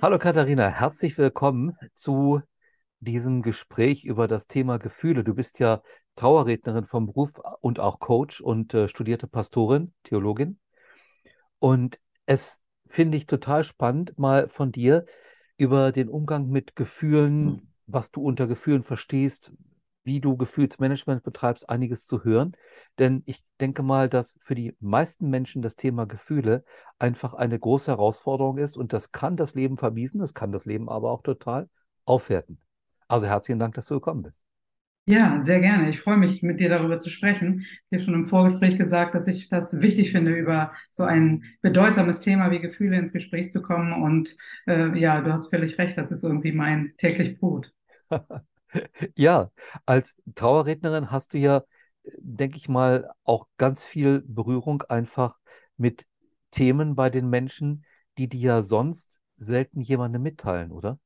Hallo Katharina, herzlich willkommen zu diesem Gespräch über das Thema Gefühle. Du bist ja Trauerrednerin vom Beruf und auch Coach und äh, studierte Pastorin, Theologin. Und es finde ich total spannend, mal von dir über den Umgang mit Gefühlen, was du unter Gefühlen verstehst, wie du Gefühlsmanagement betreibst, einiges zu hören. Denn ich denke mal, dass für die meisten Menschen das Thema Gefühle einfach eine große Herausforderung ist und das kann das Leben vermiesen, das kann das Leben aber auch total aufwerten. Also herzlichen Dank, dass du gekommen bist. Ja, sehr gerne. Ich freue mich, mit dir darüber zu sprechen. Ich habe schon im Vorgespräch gesagt, dass ich das wichtig finde, über so ein bedeutsames Thema wie Gefühle ins Gespräch zu kommen. Und äh, ja, du hast völlig recht, das ist irgendwie mein täglich Brot. Ja, als Trauerrednerin hast du ja, denke ich mal, auch ganz viel Berührung einfach mit Themen bei den Menschen, die dir ja sonst selten jemandem mitteilen, oder?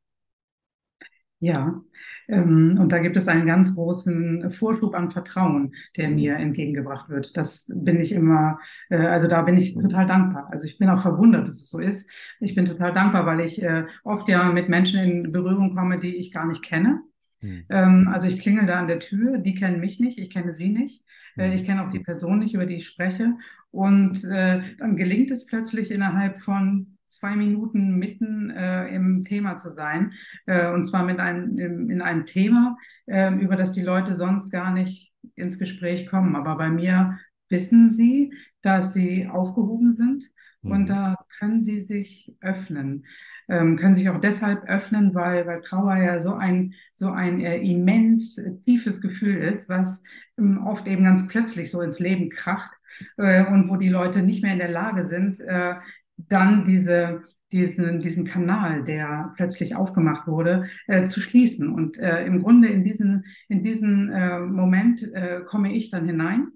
Ja, ähm, und da gibt es einen ganz großen Vorschub an Vertrauen, der mir entgegengebracht wird. Das bin ich immer, äh, also da bin ich total dankbar. Also ich bin auch verwundert, dass es so ist. Ich bin total dankbar, weil ich äh, oft ja mit Menschen in Berührung komme, die ich gar nicht kenne. Hm. Ähm, also ich klingel da an der Tür, die kennen mich nicht, ich kenne sie nicht, äh, Hm. ich kenne auch die Person nicht, über die ich spreche. Und äh, dann gelingt es plötzlich innerhalb von zwei Minuten mitten äh, im Thema zu sein. Äh, und zwar mit einem, in, in einem Thema, äh, über das die Leute sonst gar nicht ins Gespräch kommen. Aber bei mir wissen sie, dass sie aufgehoben sind und Hm. da können sie sich öffnen ähm, können sich auch deshalb öffnen, weil, weil Trauer ja so ein, so ein äh, immens tiefes Gefühl ist, was ähm, oft eben ganz plötzlich so ins Leben kracht äh, und wo die Leute nicht mehr in der Lage sind, äh, dann diese, diesen, diesen Kanal, der plötzlich aufgemacht wurde, äh, zu schließen. Und äh, im Grunde in diesen, in diesen äh, Moment äh, komme ich dann hinein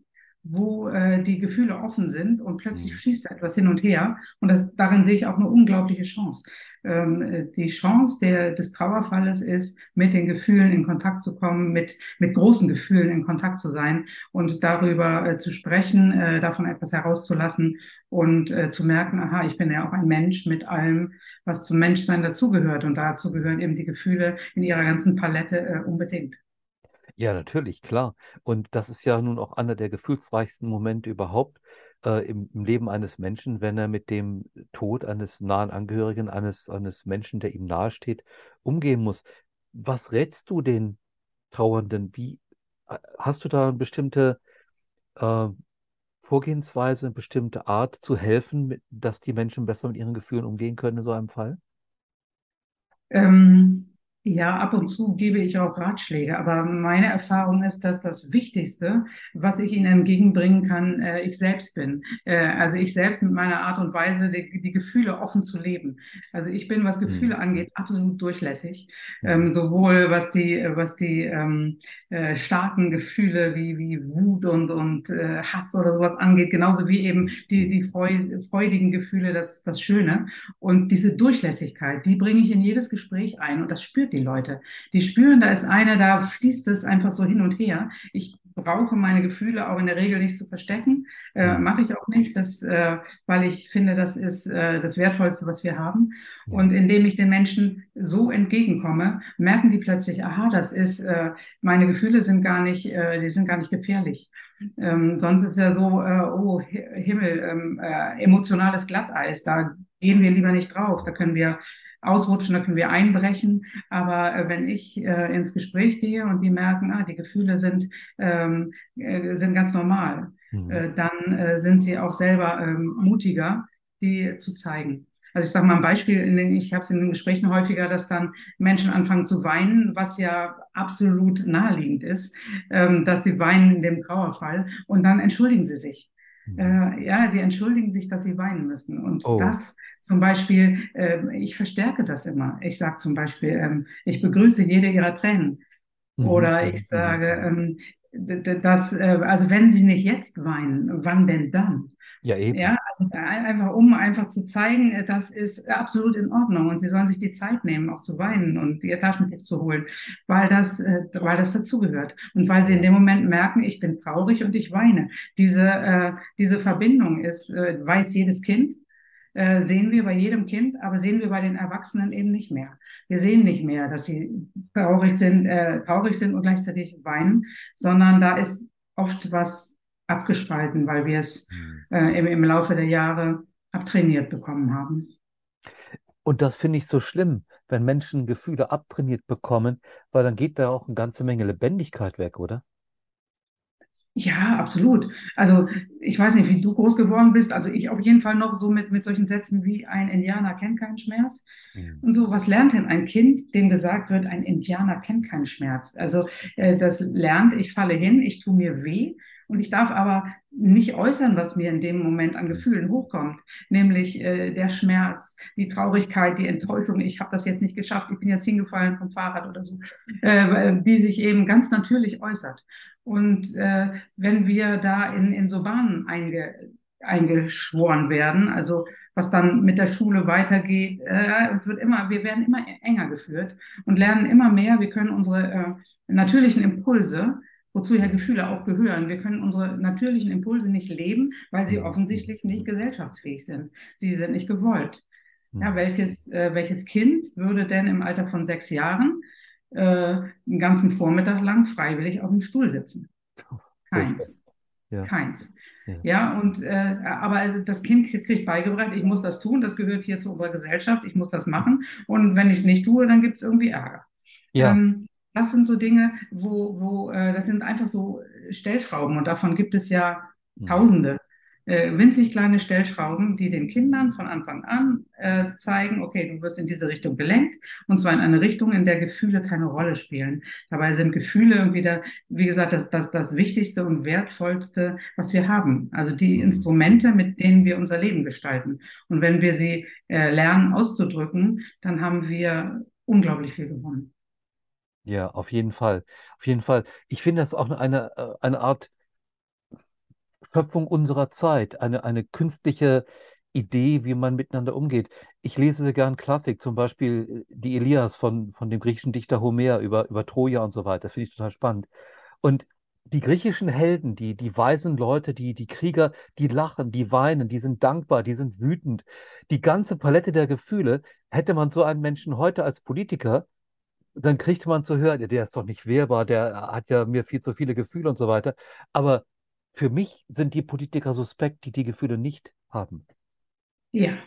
wo äh, die Gefühle offen sind und plötzlich Hm. fließt da etwas hin und her. Und das, darin sehe ich auch eine unglaubliche Chance. Ähm, äh, die Chance der, des Trauerfalles ist, mit den Gefühlen in Kontakt zu kommen, mit, mit großen Gefühlen in Kontakt zu sein und darüber äh, zu sprechen, äh, davon etwas herauszulassen und äh, zu merken, aha, ich bin ja auch ein Mensch mit allem, was zum Menschsein dazugehört. Und dazu gehören eben die Gefühle in ihrer ganzen Palette äh, unbedingt. Ja, natürlich, klar. Und das ist ja nun auch einer der gefühlsreichsten Momente überhaupt äh, im, im Leben eines Menschen, wenn er mit dem Tod eines nahen Angehörigen, eines, eines Menschen, der ihm nahesteht, umgehen muss. Was rätst du den Trauernden? Wie, hast du da eine bestimmte äh, Vorgehensweise, eine bestimmte Art zu helfen, mit, dass die Menschen besser mit ihren Gefühlen umgehen können in so einem Fall? Ähm, ja, ab und zu gebe ich auch Ratschläge, aber meine Erfahrung ist, dass das Wichtigste, was ich ihnen entgegenbringen kann, äh, ich selbst bin. Äh, also ich selbst mit meiner Art und Weise, die, die Gefühle offen zu leben. Also ich bin, was Gefühle angeht, absolut durchlässig. hm, Ähm, sowohl was die, was die ähm, äh, starken Gefühle wie, wie Wut und, und äh, Hass oder sowas angeht, genauso wie eben die, die freu freudigen Gefühle, das, das Schöne. Und diese Durchlässigkeit, die bringe ich in jedes Gespräch ein und das spürt die Leute. Die spüren, da ist einer, da fließt es einfach so hin und her. Ich brauche meine Gefühle auch in der Regel nicht zu verstecken. Äh, mache ich auch nicht, das, äh, weil ich finde, das ist äh, das Wertvollste, was wir haben. Und indem ich den Menschen so entgegenkomme, merken die plötzlich, aha, das ist, äh, meine Gefühle sind gar nicht, äh, die sind gar nicht gefährlich. Ähm, sonst ist ja so, äh, oh Himmel, ähm, äh, emotionales Glatteis, da gehen wir lieber nicht drauf, da können wir ausrutschen, da können wir einbrechen. Aber äh, wenn ich äh, ins Gespräch gehe und die merken, ah, die Gefühle sind, ähm, äh, sind ganz normal, hm, äh, dann äh, sind sie auch selber ähm, mutiger, die zu zeigen. Also ich sage mal ein Beispiel, den, ich habe es in den Gesprächen häufiger, dass dann Menschen anfangen zu weinen, was ja absolut naheliegend ist, ähm, dass sie weinen in dem Trauerfall und dann entschuldigen sie sich. Hm. Äh, ja, sie entschuldigen sich, dass sie weinen müssen. Und Oh. das zum Beispiel, äh, ich verstärke das immer. Ich sage zum Beispiel, ähm, ich begrüße jede ihrer Tränen. Mhm, Oder mhm, ich mhm, sage, mhm. ähm, dass, äh, also wenn sie nicht jetzt weinen, wann denn dann? Ja, eben. Ja, einfach um einfach zu zeigen, äh, das ist absolut in Ordnung und sie sollen sich die Zeit nehmen, auch zu weinen und ihr Taschentuch zu holen, weil das, äh, weil das dazugehört und weil sie in dem Moment merken, ich bin traurig und ich weine. Diese, äh, diese Verbindung ist, äh, weiß jedes Kind. äh, sehen wir bei jedem Kind, aber sehen wir bei den Erwachsenen eben nicht mehr. Wir sehen nicht mehr, dass sie traurig sind, äh, traurig sind und gleichzeitig weinen, sondern da ist oft was abgespalten, weil wir es hm. äh, im, im Laufe der Jahre abtrainiert bekommen haben. Und das finde ich so schlimm, wenn Menschen Gefühle abtrainiert bekommen, weil dann geht da auch eine ganze Menge Lebendigkeit weg, oder? Ja, absolut. Also ich weiß nicht, wie du groß geworden bist. Also ich auf jeden Fall noch so mit, mit solchen Sätzen wie ein Indianer kennt keinen Schmerz. Mhm. Und so, was lernt denn ein Kind, dem gesagt wird, ein Indianer kennt keinen Schmerz? Also äh, das lernt, ich falle hin, ich tue mir weh und ich darf aber nicht äußern, was mir in dem Moment an Gefühlen hochkommt, nämlich äh, der Schmerz, die Traurigkeit, die Enttäuschung, ich habe das jetzt nicht geschafft, ich bin jetzt hingefallen vom Fahrrad oder so, äh, die sich eben ganz natürlich äußert. Und äh, wenn wir da in, in so Bahnen einge, eingeschworen werden, also was dann mit der Schule weitergeht, äh, es wird immer, wir werden immer enger geführt und lernen immer mehr, wir können unsere äh, natürlichen Impulse wozu ja Gefühle auch gehören. Wir können unsere natürlichen Impulse nicht leben, weil sie offensichtlich nicht gesellschaftsfähig sind. Sie sind nicht gewollt. Ja, welches, äh, welches Kind würde denn im Alter von sechs Jahren äh, einen ganzen Vormittag lang freiwillig auf dem Stuhl sitzen? Keins. Ja. Keins. Ja, ja und äh, aber das Kind kriegt beigebracht, ich muss das tun, das gehört hier zu unserer Gesellschaft, ich muss das machen. Und wenn ich es nicht tue, dann gibt es irgendwie Ärger. Ja. Ähm, das sind so Dinge, wo, wo äh, das sind einfach so Stellschrauben und davon gibt es ja mhm. Tausende. Äh, winzig kleine Stellschrauben, die den Kindern von Anfang an äh, zeigen, okay, du wirst in diese Richtung gelenkt und zwar in eine Richtung, in der Gefühle keine Rolle spielen. Dabei sind Gefühle wieder, wie gesagt, das, das, das Wichtigste und Wertvollste, was wir haben. Also die mhm. Instrumente, mit denen wir unser Leben gestalten. Und wenn wir sie äh, lernen auszudrücken, dann haben wir unglaublich viel gewonnen. Ja, auf jeden Fall. Auf jeden Fall. Ich finde das auch eine, äh, eine Art Schöpfung unserer Zeit, eine, eine künstliche Idee, wie man miteinander umgeht. Ich lese sehr gern Klassik, zum Beispiel äh, die Elias von, von dem griechischen Dichter Homer über, über Troja und so weiter. Finde ich total spannend. Und die griechischen Helden, die, die weisen Leute, die, die Krieger, die lachen, die weinen, die sind dankbar, die sind wütend. Die ganze Palette der Gefühle, hätte man so einen Menschen heute als Politiker, dann kriegt man zu hören, der ist doch nicht wehrbar, der hat ja mir viel zu viele Gefühle und so weiter. Aber für mich sind die Politiker suspekt, die die Gefühle nicht haben. Ja,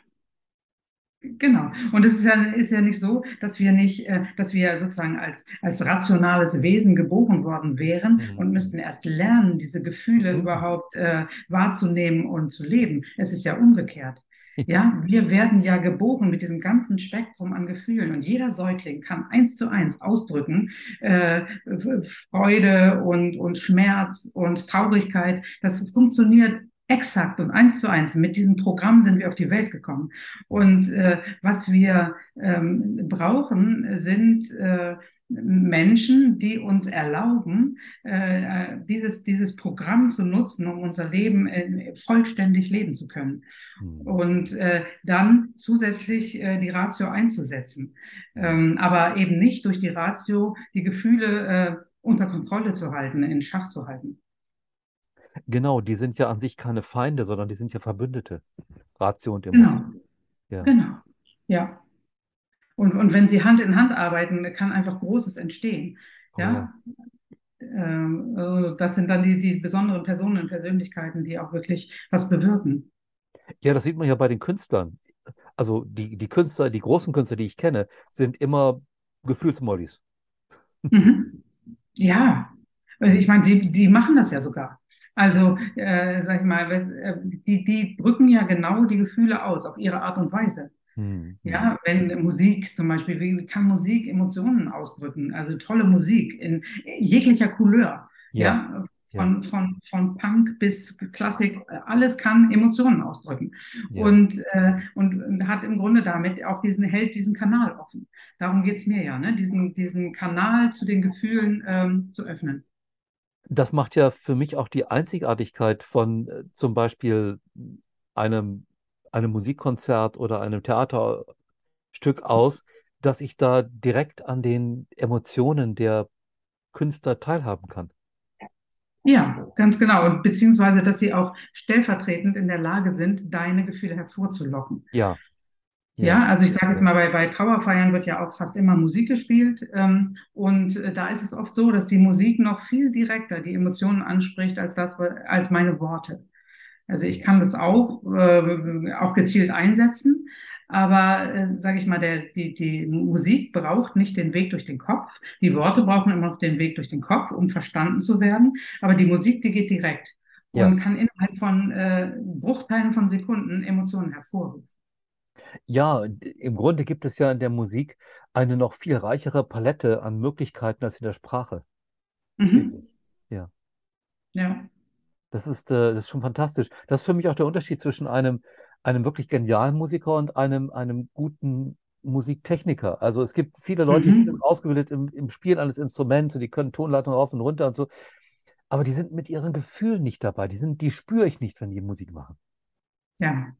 Genau. Und es ist ja, ist ja nicht so, dass wir nicht, äh, dass wir sozusagen als, als rationales Wesen geboren worden wären mhm. und müssten erst lernen, diese Gefühle mhm. überhaupt äh, wahrzunehmen und zu leben. Es ist ja umgekehrt. Ja, wir werden ja geboren mit diesem ganzen Spektrum an Gefühlen und jeder Säugling kann eins zu eins ausdrücken, äh, Freude und, und Schmerz und Traurigkeit. Das funktioniert exakt und eins zu eins. Mit diesem Programm sind wir auf die Welt gekommen. Und äh, was wir ähm, brauchen, sind äh, Menschen, die uns erlauben, äh, dieses, dieses Programm zu nutzen, um unser Leben äh, vollständig leben zu können. Mhm. Und äh, dann zusätzlich äh, die Ratio einzusetzen. Ähm, aber eben nicht durch die Ratio die Gefühle äh, unter Kontrolle zu halten, in Schach zu halten. Genau, die sind ja an sich keine Feinde, sondern die sind ja Verbündete. Ratio und Emotion. Genau. Ja. Genau. Ja. Und, und wenn sie Hand in Hand arbeiten, kann einfach Großes entstehen. Ja. Ähm, also das sind dann die, die besonderen Personen und Persönlichkeiten, die auch wirklich was bewirken. Ja, das sieht man ja bei den Künstlern. Also die, die Künstler, die großen Künstler, die ich kenne, sind immer Gefühlsmollis. Mhm. Ja, also ich meine, sie, die machen das ja sogar. Also, äh, sag ich mal, äh, die, die drücken ja genau die Gefühle aus auf ihre Art und Weise. Mhm. Ja, wenn Musik zum Beispiel, wie kann Musik Emotionen ausdrücken? Also tolle Musik in jeglicher Couleur. Ja. ja? Von, ja. von, von Punk bis Klassik, alles kann Emotionen ausdrücken. Ja. Und, äh, und hat im Grunde damit auch diesen, hält diesen Kanal offen. Darum geht es mir ja, ne? diesen, diesen Kanal zu den Gefühlen ähm, zu öffnen. Das macht ja für mich auch die Einzigartigkeit von äh, zum Beispiel einem einem Musikkonzert oder einem Theaterstück aus, dass ich da direkt an den Emotionen der Künstler teilhaben kann. Ja, ganz genau. Und beziehungsweise, dass sie auch stellvertretend in der Lage sind, deine Gefühle hervorzulocken. Ja, ja, also ich sage jetzt ja, mal, bei, bei Trauerfeiern wird ja auch fast immer Musik gespielt. Ähm, und äh, da ist es oft so, dass die Musik noch viel direkter die Emotionen anspricht als das, als meine Worte. Also ich kann das auch, äh, auch gezielt einsetzen. Aber äh, sage ich mal, der, die, die Musik braucht nicht den Weg durch den Kopf. Die Worte brauchen immer noch den Weg durch den Kopf, um verstanden zu werden. Aber die Musik, die geht direkt ja. und kann innerhalb von äh, Bruchteilen von Sekunden Emotionen hervorrufen. Ja, im Grunde gibt es ja in der Musik eine noch viel reichere Palette an Möglichkeiten als in der Sprache, Mhm. Ja, Ja. Das ist, äh, das ist schon fantastisch. Das ist für mich auch der Unterschied zwischen einem, einem wirklich genialen Musiker und einem, einem guten Musiktechniker. Also es gibt viele Leute, die sind Mhm. ausgebildet im, im Spielen eines Instruments und die können Tonleitungen rauf und runter und so, aber die sind mit ihren Gefühlen nicht dabei. Die sind, die spüre ich nicht, wenn die Musik machen. Ja.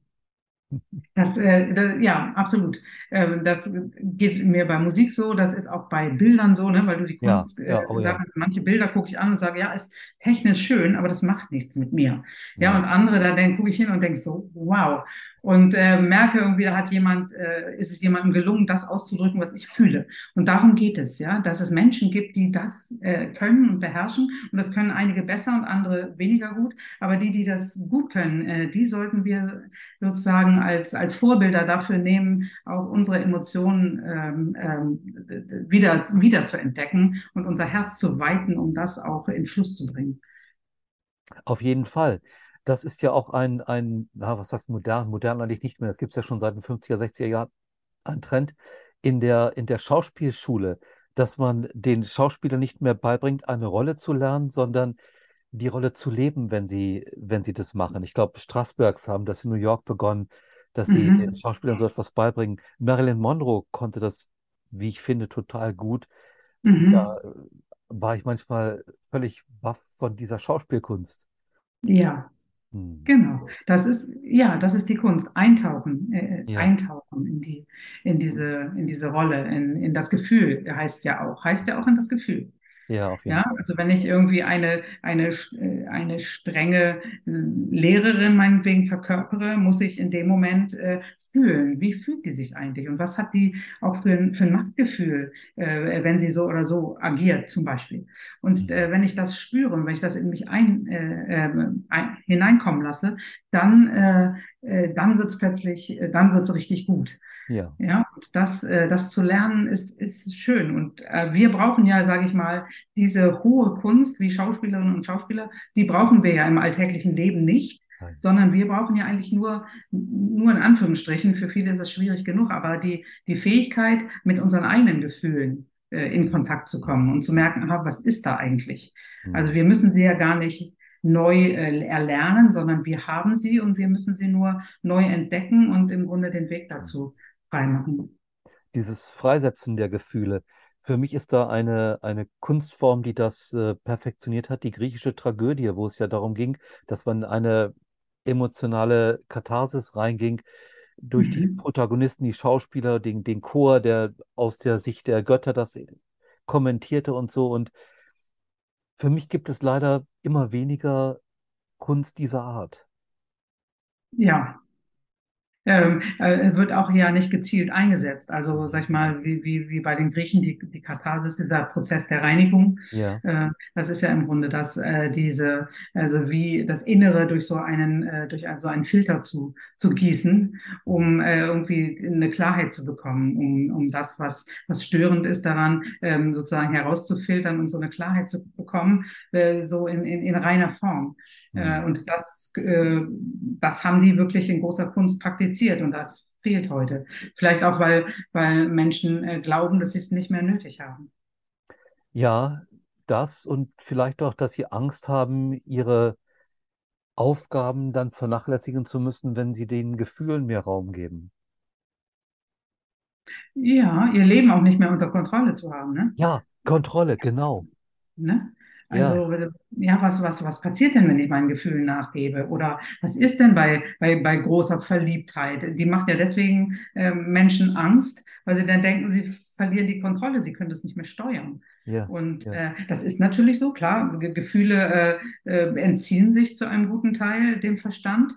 Das, äh, da- ja, absolut. Ähm, das geht mir bei Musik so, das ist auch bei Bildern so, ne, weil du die Ja, Kunst äh, ja, oh gesagt ja. Manche Bilder gucke ich an und sage, ja, ist technisch schön, aber das macht nichts mit mir. Ja, und andere, da gucke ich hin und denke so, wow. Und äh, merke irgendwie, da hat jemand, äh, ist es jemandem gelungen, das auszudrücken, was ich fühle. Und darum geht es, ja, dass es Menschen gibt, die das äh, können und beherrschen. Und das können einige besser und andere weniger gut. Aber die, die das gut können, äh, die sollten wir sozusagen als, als Vorbilder dafür nehmen, auch unsere Emotionen ähm, ähm, wieder, wieder zu entdecken und unser Herz zu weiten, um das auch in Fluss zu bringen. Auf jeden Fall. Das ist ja auch ein, ein, na, was heißt modern? Modern eigentlich nicht mehr. Das gibt es ja schon seit den 50er, 60er Jahren. Ein Trend in der, in der Schauspielschule, dass man den Schauspielern nicht mehr beibringt, eine Rolle zu lernen, sondern die Rolle zu leben, wenn sie, wenn sie das machen. Ich glaube, Strasbergs haben das in New York begonnen, dass sie den Mhm. Schauspielern so etwas beibringen. Marilyn Monroe konnte das, wie ich finde, total gut. Da Mhm. äh, war ich manchmal völlig baff von dieser Schauspielkunst. Ja. Genau. Das ist, ja, das ist die Kunst. Eintauchen, äh, Ja, eintauchen in die, in diese, in diese Rolle, in, in das Gefühl, heißt ja auch, heißt ja auch in das Gefühl. Ja, auf jeden Ja, Fall. also wenn ich irgendwie eine, eine, äh, eine strenge äh, Lehrerin meinetwegen verkörpere, muss ich in dem Moment äh, fühlen, wie fühlt die sich eigentlich und was hat die auch für ein, für ein Machtgefühl, äh, wenn sie so oder so agiert zum Beispiel. Und Hm. äh, wenn ich das spüre und wenn ich das in mich ein, äh, äh, ein, hineinkommen lasse, dann, äh, äh, dann wird's plötzlich, äh, dann wird's richtig gut. Ja, Ja, und das, äh, das zu lernen ist, ist schön. Und äh, wir brauchen ja, sage ich mal, diese hohe Kunst wie Schauspielerinnen und Schauspieler, die brauchen wir ja im alltäglichen Leben nicht, nein. sondern wir brauchen ja eigentlich nur, nur in Anführungsstrichen, für viele ist es schwierig genug, aber die, die Fähigkeit, mit unseren eigenen Gefühlen äh, in Kontakt zu kommen und zu merken, aha, was ist da eigentlich? Also Hm. wir müssen sie ja gar nicht neu äh, erlernen, sondern wir haben sie und wir müssen sie nur neu entdecken und im Grunde den Weg dazu freimachen. Dieses Freisetzen der Gefühle. Für mich ist da eine, eine Kunstform, die das äh, perfektioniert hat, die griechische Tragödie, wo es ja darum ging, dass man eine emotionale Katharsis reinging durch die Mhm. Protagonisten, die Schauspieler, den, den Chor, der aus der Sicht der Götter das kommentierte und so. Und für mich gibt es leider immer weniger Kunst dieser Art. Ja, ähm, äh, wird auch ja nicht gezielt eingesetzt. Also, sag ich mal, wie, wie, wie bei den Griechen, die, die Katharsis, dieser Prozess der Reinigung, Ja. äh, das ist ja im Grunde das, äh, diese, also wie das Innere durch so einen, äh, durch ein, so einen Filter zu, zu gießen, um äh, irgendwie eine Klarheit zu bekommen, um, um das, was, was störend ist daran, ähm, sozusagen herauszufiltern und so eine Klarheit zu bekommen, äh, so in, in, in reiner Form. Mhm. und das, das haben die wirklich in großer Kunst praktiziert und das fehlt heute. Vielleicht auch, weil, weil Menschen äh, glauben, dass sie es nicht mehr nötig haben. Ja, das und vielleicht auch, dass sie Angst haben, ihre Aufgaben dann vernachlässigen zu müssen, wenn sie den Gefühlen mehr Raum geben. Ja, ihr Leben auch nicht mehr unter Kontrolle zu haben, ne? Ja, Kontrolle, genau. Ne? Ja, Also, ja, was, was, was passiert denn, wenn ich meinen Gefühlen nachgebe? Oder was ist denn bei, bei, bei großer Verliebtheit? Die macht ja deswegen äh, Menschen Angst, weil sie dann denken, sie verlieren die Kontrolle, sie können das nicht mehr steuern. ja, Und ja. äh, das ist natürlich so, klar. Ge Gefühle äh, äh, entziehen sich zu einem guten Teil dem Verstand.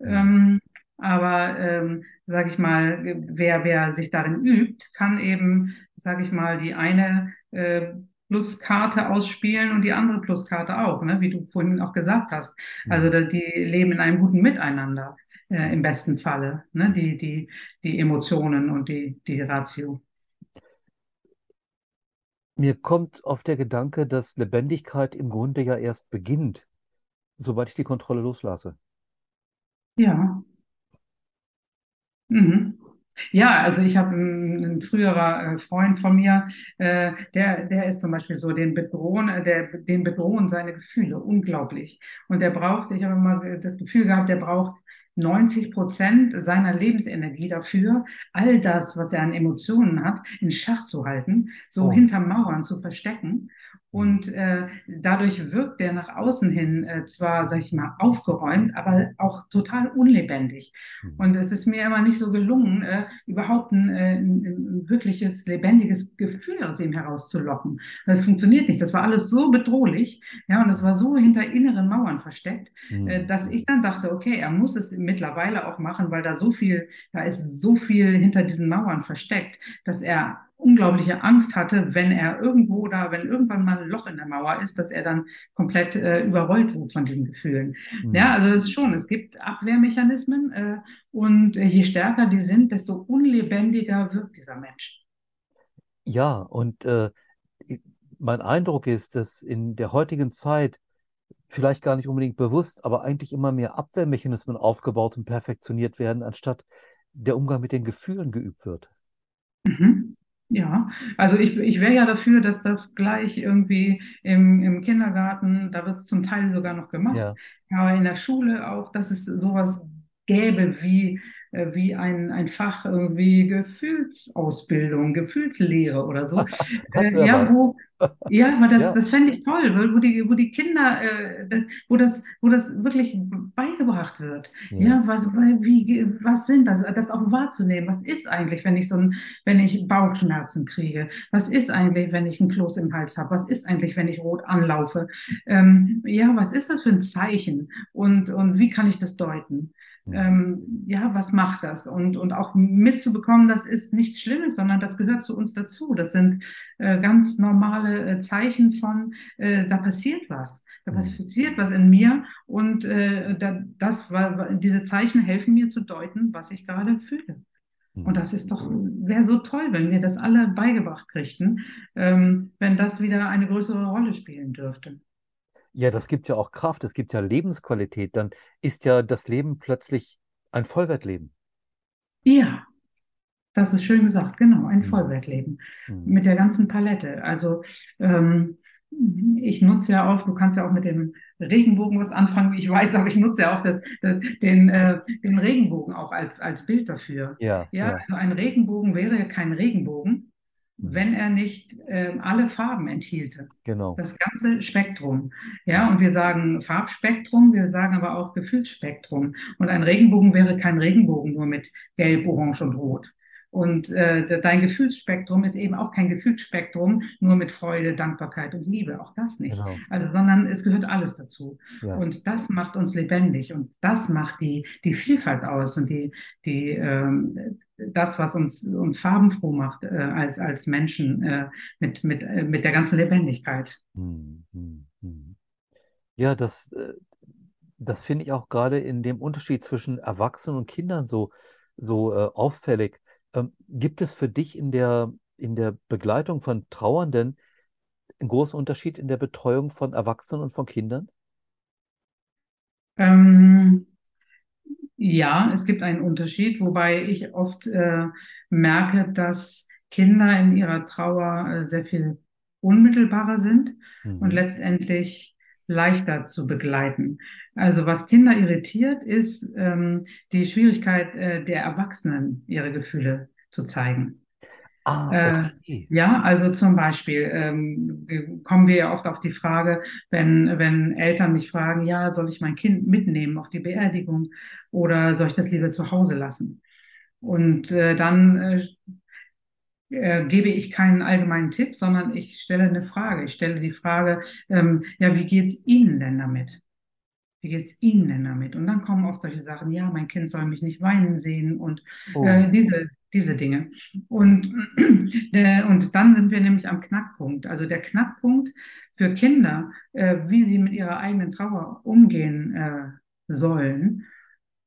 Hm, Ähm, aber, ähm, sage ich mal, wer, wer sich darin übt, kann eben, sage ich mal, die eine äh, Pluskarte ausspielen und die andere Pluskarte auch, ne? Wie du vorhin auch gesagt hast. Also die leben in einem guten Miteinander, äh, im besten Falle, ne? Die, die, die Emotionen und die, die Ratio. Mir kommt auf der Gedanke, dass Lebendigkeit im Grunde ja erst beginnt, sobald ich die Kontrolle loslasse. Ja. Mhm. Ja, also ich habe ein, ein früherer äh, Freund von mir, äh, der, der ist zum Beispiel so, den bedrohen, äh, der, den bedrohen seine Gefühle unglaublich. Und der braucht, ich habe immer das Gefühl gehabt, der braucht 90 Prozent seiner Lebensenergie dafür, all das, was er an Emotionen hat, in Schach zu halten, so Oh. hinter Mauern zu verstecken. Hm, Und äh, dadurch wirkt er nach außen hin äh, zwar, sag ich mal, aufgeräumt, aber auch total unlebendig. hm, Und es ist mir immer nicht so gelungen, äh, überhaupt ein, äh, ein, ein wirkliches, lebendiges Gefühl aus ihm herauszulocken. Das funktioniert nicht. Das war alles so bedrohlich, ja, und das war so hinter inneren Mauern versteckt, äh, hm, dass ich dann dachte, okay, er muss es mittlerweile auch machen, weil da so viel, da ist so viel hinter diesen Mauern versteckt, dass er unglaubliche Angst hatte, wenn er irgendwo da, wenn irgendwann mal ein Loch in der Mauer ist, dass er dann komplett äh, überrollt wird von diesen Gefühlen. Ja, hm. also das ist schon, es gibt Abwehrmechanismen, äh, und je stärker die sind, desto unlebendiger wird dieser Mensch. Ja, und äh, mein Eindruck ist, dass in der heutigen Zeit vielleicht gar nicht unbedingt bewusst, aber eigentlich immer mehr Abwehrmechanismen aufgebaut und perfektioniert werden, anstatt der Umgang mit den Gefühlen geübt wird. Mhm. Ja, also ich, ich wäre ja dafür, dass das gleich irgendwie im, im Kindergarten, da wird es zum Teil sogar noch gemacht, Ja, aber in der Schule auch, dass es sowas gäbe wie, äh, wie ein, ein Fach irgendwie Gefühlsausbildung, Gefühlslehre oder so. Äh, ja, wo, ja, aber das, Ja, das fände ich toll, wo wo die, wo die Kinder, äh, wo das, wo das wirklich beigebracht wird. ja. Ja, was, wie, was sind das, das auch wahrzunehmen. Was ist eigentlich, wenn ich so ein wenn ich Bauchschmerzen kriege? Was ist eigentlich, wenn ich einen Kloß im Hals habe? Was ist eigentlich, wenn ich rot anlaufe? Ähm, ja, was ist das für ein Zeichen? Und, und wie kann ich das deuten? Hm, Ähm, ja, was macht das? Und, und auch mitzubekommen, das ist nichts Schlimmes, sondern das gehört zu uns dazu. Das sind äh, ganz normale äh, Zeichen von, äh, da passiert was. Da hm, passiert was in mir und äh, da, das diese Zeichen helfen mir zu deuten, was ich gerade fühle. Und hm. das ist doch, wäre so toll, wenn wir das alle beigebracht kriegten, ähm, wenn das wieder eine größere Rolle spielen dürfte. Ja, das gibt ja auch Kraft, es gibt ja Lebensqualität. Dann ist ja das Leben plötzlich ein Vollwertleben. Ja, das ist schön gesagt, genau, ein Hm, Vollwertleben hm. mit der ganzen Palette. Also ähm, ich nutze ja auch, du kannst ja auch mit dem Regenbogen was anfangen, wie ich weiß, aber ich nutze ja auch das, das, den, äh, den Regenbogen auch als, als Bild dafür. Ja, Ja, ja. also ein Regenbogen wäre ja kein Regenbogen, wenn er nicht äh, alle Farben enthielte. genau. Das ganze Spektrum. Ja, und wir sagen Farbspektrum, wir sagen aber auch Gefühlsspektrum. Und ein Regenbogen wäre kein Regenbogen nur mit Gelb, Orange und Rot. Und äh, dein Gefühlsspektrum ist eben auch kein Gefühlsspektrum nur mit Freude, Dankbarkeit und Liebe. Auch das nicht. genau. Also, sondern es gehört alles dazu. Ja. Und das macht uns lebendig und das macht die, die Vielfalt aus und die, die, ähm, das, was uns, uns farbenfroh macht äh, als, als Menschen äh, mit, mit, äh, mit der ganzen Lebendigkeit. Hm, hm, hm. Ja, das, äh, das finde ich auch gerade in dem Unterschied zwischen Erwachsenen und Kindern so, so äh, auffällig. Ähm, gibt es für dich in der, in der Begleitung von Trauernden einen großen Unterschied in der Betreuung von Erwachsenen und von Kindern? Ähm, ja, es gibt einen Unterschied, wobei ich oft äh, merke, dass Kinder in ihrer Trauer äh, sehr viel unmittelbarer sind und Mhm. letztendlich leichter zu begleiten. Also was Kinder irritiert, ist ähm, die Schwierigkeit äh, der Erwachsenen, ihre Gefühle zu zeigen. Ah, Äh, okay. ja, also zum Beispiel ähm, kommen wir ja oft auf die Frage, wenn, wenn Eltern mich fragen, ja, soll ich mein Kind mitnehmen auf die Beerdigung oder soll ich das lieber zu Hause lassen? Und äh, dann äh, gebe ich keinen allgemeinen Tipp, sondern ich stelle eine Frage. Ich stelle die Frage, ähm, ja, wie geht's Ihnen denn damit? Wie geht's Ihnen denn damit? Und dann kommen oft solche Sachen, ja, mein Kind soll mich nicht weinen sehen und Oh. äh, diese, diese Dinge. Und, äh, und dann sind wir nämlich am Knackpunkt. Also der Knackpunkt für Kinder, äh, wie sie mit ihrer eigenen Trauer umgehen äh, sollen,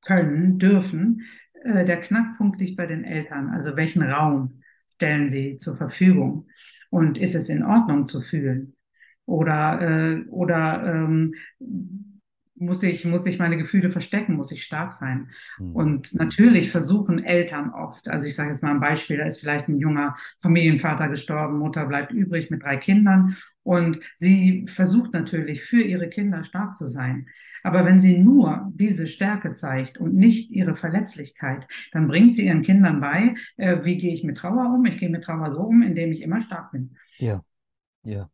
können, dürfen, der Knackpunkt liegt bei den Eltern. Also welchen Raum stellen sie zur Verfügung? Und ist es in Ordnung zu fühlen? Oder, äh, oder ähm, muss ich, muss ich meine Gefühle verstecken, muss ich stark sein. Hm. Und natürlich versuchen Eltern oft, also ich sage jetzt mal ein Beispiel, da ist vielleicht ein junger Familienvater gestorben, Mutter bleibt übrig mit drei Kindern und sie versucht natürlich für ihre Kinder stark zu sein. Aber wenn sie nur diese Stärke zeigt und nicht ihre Verletzlichkeit, dann bringt sie ihren Kindern bei, äh, wie gehe ich mit Trauer um? Ich gehe mit Trauer so um, indem ich immer stark bin. Ja, ja.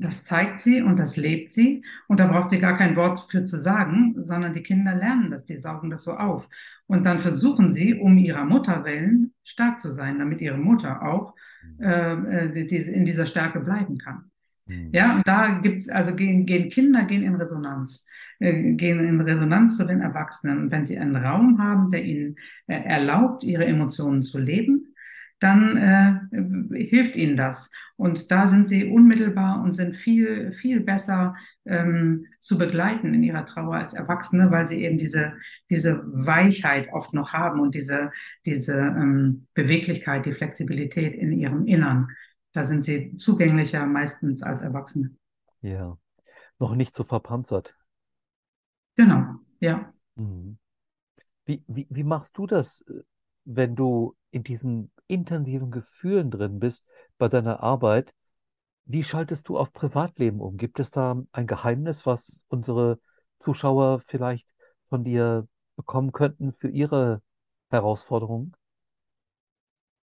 Das zeigt sie und das lebt sie. Und da braucht sie gar kein Wort für zu sagen, sondern die Kinder lernen das, die saugen das so auf. Und dann versuchen sie, um ihrer Mutter willen, stark zu sein, damit ihre Mutter auch äh, äh in dieser Stärke bleiben kann. Hm. Ja, und da gibt's, also gehen, gehen Kinder gehen in Resonanz, äh, gehen in Resonanz zu den Erwachsenen. Und wenn sie einen Raum haben, der ihnen äh, erlaubt, ihre Emotionen zu leben, dann äh, hilft ihnen das. Und da sind sie unmittelbar und sind viel, viel besser ähm, zu begleiten in ihrer Trauer als Erwachsene, weil sie eben diese, diese Weichheit oft noch haben und diese, diese ähm, Beweglichkeit, die Flexibilität in ihrem Innern. Da sind sie zugänglicher meistens als Erwachsene. Ja. Noch nicht so verpanzert. Genau, ja. Mhm. Wie, wie, wie machst du das, äh, wenn du in diesen intensiven Gefühlen drin bist bei deiner Arbeit? Wie schaltest du auf Privatleben um? Gibt es da ein Geheimnis, was unsere Zuschauer vielleicht von dir bekommen könnten für ihre Herausforderungen?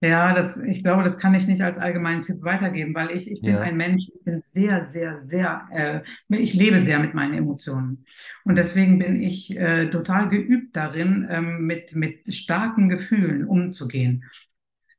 Ja, das, ich glaube, das kann ich nicht als allgemeinen Tipp weitergeben, weil ich, ich bin Ja. ein Mensch, ich bin sehr, sehr, sehr, äh, ich lebe sehr mit meinen Emotionen. Und deswegen bin ich äh, total geübt darin, ähm, mit, mit starken Gefühlen umzugehen.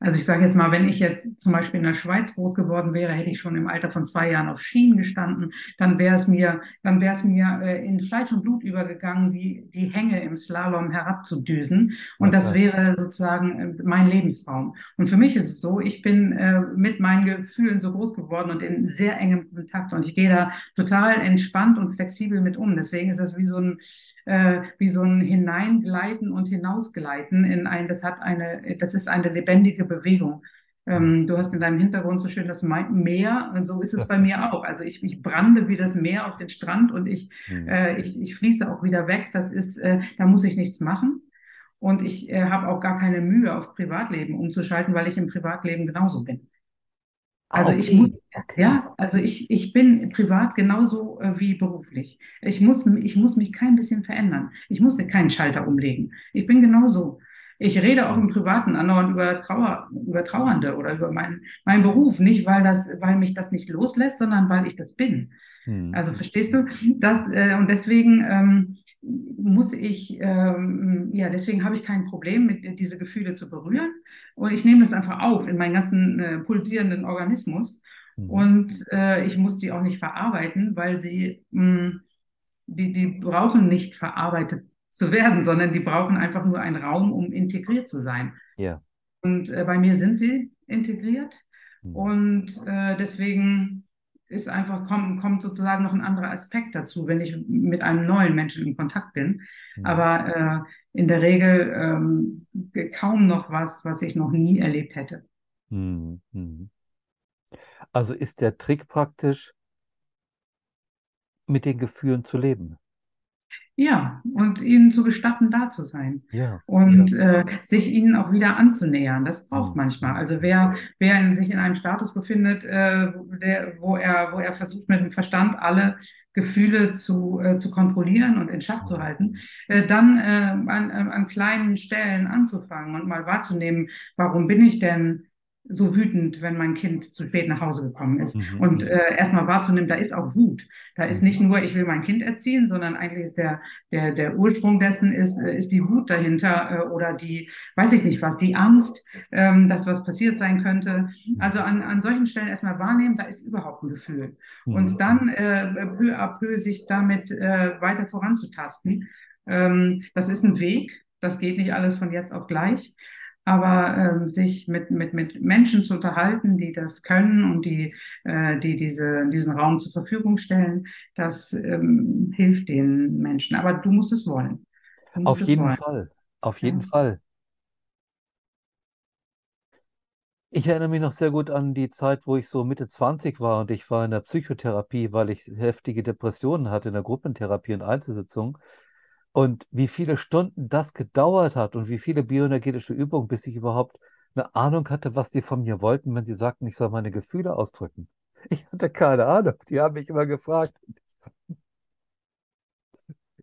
Also ich sage jetzt mal, wenn ich jetzt zum Beispiel in der Schweiz groß geworden wäre, hätte ich schon im Alter von zwei Jahren auf Schienen gestanden, dann wäre es mir, dann wäre es mir äh, in Fleisch und Blut übergegangen, die, die Hänge im Slalom herabzudüsen. Und das wäre sozusagen äh, mein Lebensraum. Und für mich ist es so, ich bin äh, mit meinen Gefühlen so groß geworden und in sehr engem Kontakt. Und ich gehe da total entspannt und flexibel mit um. Deswegen ist das wie so ein, äh, wie so ein Hineingleiten und Hinausgleiten in ein, das hat eine, das ist eine lebendige Bewegung. Ähm, du hast in deinem Hintergrund so schön das Meer und so ist es bei mir auch. Also ich, ich brande wie das Meer auf den Strand und ich, Hm. äh, ich, ich fließe auch wieder weg. Das ist, äh, da muss ich nichts machen. Und ich äh, habe auch gar keine Mühe, auf Privatleben umzuschalten, weil ich im Privatleben genauso bin. Ah, Also ich okay, muss, okay. ja, also ich, ich bin privat genauso äh, wie beruflich. Ich muss, ich muss mich kein bisschen verändern. Ich muss keinen Schalter umlegen. Ich bin genauso. Ich rede auch im Privaten andauernd über Trauer, über Trauernde oder über meinen, meinen Beruf. Nicht, weil das, weil mich das nicht loslässt, sondern weil ich das bin. Hm. Also verstehst du? Das, äh, und deswegen ähm, muss ich, ähm, ja, deswegen habe ich kein Problem mit diese Gefühle zu berühren. Und ich nehme das einfach auf in meinen ganzen äh, pulsierenden Organismus. Mhm. Und äh, ich muss die auch nicht verarbeiten, weil sie, mh, die, die brauchen nicht verarbeitet zu werden, sondern die brauchen einfach nur einen Raum, um integriert zu sein. Ja. Und äh, bei mir sind sie integriert. Hm. Und äh, deswegen ist einfach, kommt, kommt sozusagen noch ein anderer Aspekt dazu, wenn ich mit einem neuen Menschen in Kontakt bin. Hm. Aber äh, in der Regel ähm, kaum noch was, was ich noch nie erlebt hätte. Hm, hm. Also ist der Trick praktisch, mit den Gefühlen zu leben. Ja, und ihnen zu gestatten, da zu sein. Ja, Und ja. äh, sich ihnen auch wieder anzunähern. Das braucht Hm, manchmal. hm, Also wer, wer in, sich in einem Status befindet, äh, der, wo er, wo er versucht, mit dem Verstand alle Gefühle zu, äh, zu kontrollieren und in Schach zu halten, äh, dann äh, an, an kleinen Stellen anzufangen und mal wahrzunehmen, warum bin ich denn so wütend, wenn mein Kind zu spät nach Hause gekommen ist. Mhm. Und mhm. äh, erstmal wahrzunehmen, da ist auch Wut. Da ist Mhm. nicht nur, ich will mein Kind erziehen, sondern eigentlich ist der, der, der Ursprung dessen ist, äh, ist die Wut dahinter äh, oder die, weiß ich nicht was, die Angst, ähm, dass was passiert sein könnte. Also an, an solchen Stellen erstmal wahrnehmen, da ist überhaupt ein Gefühl. Mhm. Und dann äh, peu à peu sich damit äh, weiter voranzutasten. Ähm, das ist ein Weg, das geht nicht alles von jetzt auf gleich. Aber ähm, sich mit, mit, mit Menschen zu unterhalten, die das können und die, äh, die diese, diesen Raum zur Verfügung stellen, das ähm, hilft den Menschen. Aber du musst es wollen. Musst Auf es jeden wollen. Fall. Auf jeden Ja. Fall. Ich erinnere mich noch sehr gut an die Zeit, wo ich so Mitte 20 war und ich war in der Psychotherapie, weil ich heftige Depressionen hatte in der Gruppentherapie und Einzelsitzung. Und wie viele Stunden das gedauert hat und wie viele bioenergetische Übungen, bis ich überhaupt eine Ahnung hatte, was die von mir wollten, wenn sie sagten, ich soll meine Gefühle ausdrücken. Ich hatte keine Ahnung. Die haben mich immer gefragt.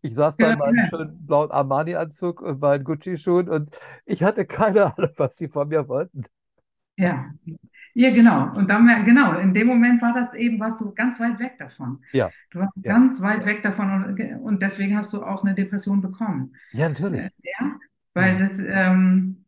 Ich saß da in meinem schönen blauen Armani-Anzug und meinen Gucci-Schuhen und ich hatte keine Ahnung, was sie von mir wollten. Ja, ja, genau. Und dann, genau, in dem Moment war das eben, warst du ganz weit weg davon. Ja, Du warst ja. ganz weit weg davon und, und deswegen hast du auch eine Depression bekommen. Ja, Äh, natürlich. ja, weil das, ähm,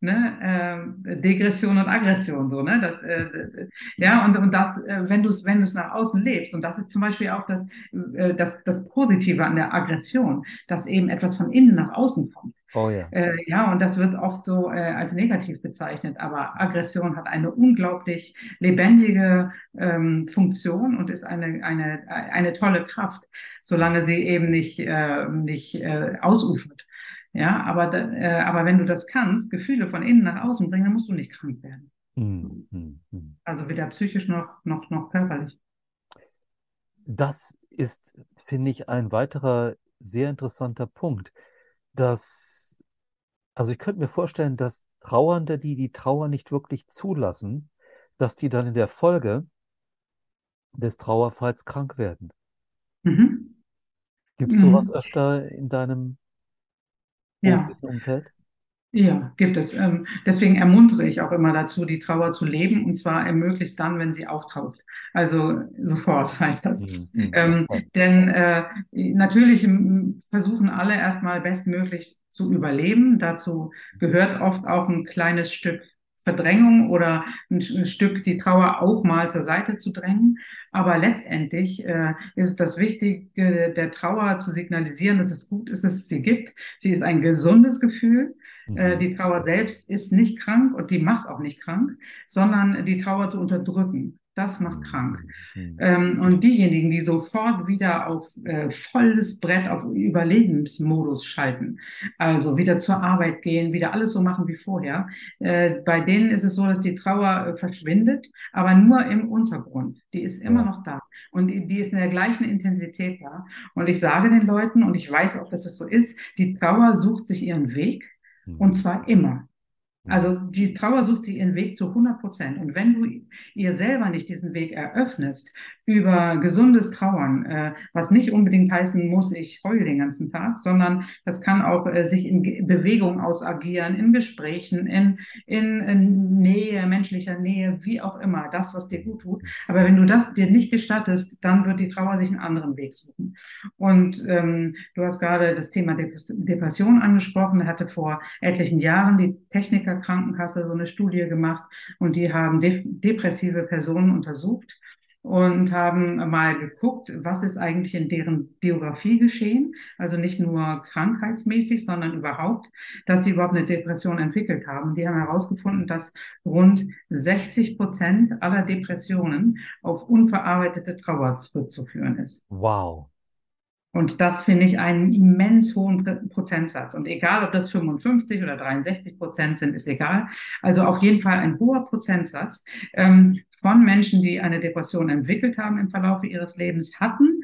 ne, ähm, Degression und Aggression, so, ne, das, äh, ja, und, und das, äh, wenn du es, wenn du es nach außen lebst, und das ist zum Beispiel auch das, äh, das, das Positive an der Aggression, dass eben etwas von innen nach außen kommt. Oh ja. Äh, ja, und das wird oft so äh, als negativ bezeichnet, aber Aggression hat eine unglaublich lebendige ähm, Funktion und ist eine, eine, eine tolle Kraft, solange sie eben nicht, äh, nicht äh, ausufert. Ja, aber, da, äh, aber wenn du das kannst, Gefühle von innen nach außen bringen, dann musst du nicht krank werden. Mhm. Mhm. Also weder psychisch noch, noch, noch körperlich. Das ist, finde ich, ein weiterer sehr interessanter Punkt, dass, also ich könnte mir vorstellen, dass Trauernde, die die Trauer nicht wirklich zulassen, dass die dann in der Folge des Trauerfalls krank werden. Mhm. Gibt es sowas Mhm. öfter in deinem Ja. Umfeld? Ja, gibt es. Ähm, deswegen ermuntere ich auch immer dazu, die Trauer zu leben, und zwar möglichst dann, wenn sie auftaucht. Also sofort heißt das. Mhm. Mhm. Ähm, denn äh, natürlich versuchen alle erstmal bestmöglich zu überleben. Dazu gehört oft auch ein kleines Stück Verdrängung oder ein, ein Stück die Trauer auch mal zur Seite zu drängen. Aber letztendlich äh, ist es das Wichtige der Trauer zu signalisieren, dass es gut ist, dass es sie gibt. Sie ist ein gesundes Gefühl. Äh, Mhm. die Trauer selbst ist nicht krank und die macht auch nicht krank, sondern die Trauer zu unterdrücken. Das macht krank. Mhm. Ähm, und diejenigen, die sofort wieder auf äh, volles Brett auf Überlebensmodus schalten, also wieder zur Arbeit gehen, wieder alles so machen wie vorher, äh, bei denen ist es so, dass die Trauer äh, verschwindet, aber nur im Untergrund. Die ist immer Ja. noch da und die, die ist in der gleichen Intensität da. Und ich sage den Leuten, und ich weiß auch, dass es so ist, die Trauer sucht sich ihren Weg und Mhm. zwar immer. Also die Trauer sucht sich ihren Weg zu 100 Prozent. Und wenn du ihr selber nicht diesen Weg eröffnest über gesundes Trauern, äh, was nicht unbedingt heißen muss, ich heule den ganzen Tag, sondern das kann auch äh, sich in Bewegung ausagieren, in Gesprächen, in, in, in Nähe, menschlicher Nähe, wie auch immer, das, was dir gut tut. Aber wenn du das dir nicht gestattest, dann wird die Trauer sich einen anderen Weg suchen. Und ähm, du hast gerade das Thema Depres- Depression angesprochen. Hatte vor etlichen Jahren die Techniker Krankenkasse so eine Studie gemacht und die haben de depressive Personen untersucht und haben mal geguckt, was ist eigentlich in deren Biografie geschehen, also nicht nur krankheitsmäßig, sondern überhaupt, dass sie überhaupt eine Depression entwickelt haben. Die haben herausgefunden, dass rund 60 Prozent aller Depressionen auf unverarbeitete Trauer zurückzuführen ist. Wow. Und das finde ich einen immens hohen Pr- Prozentsatz. Und egal, ob das 55 oder 63 Prozent sind, ist egal. Also auf jeden Fall ein hoher Prozentsatz ähm, von Menschen, die eine Depression entwickelt haben im Verlauf ihres Lebens, hatten.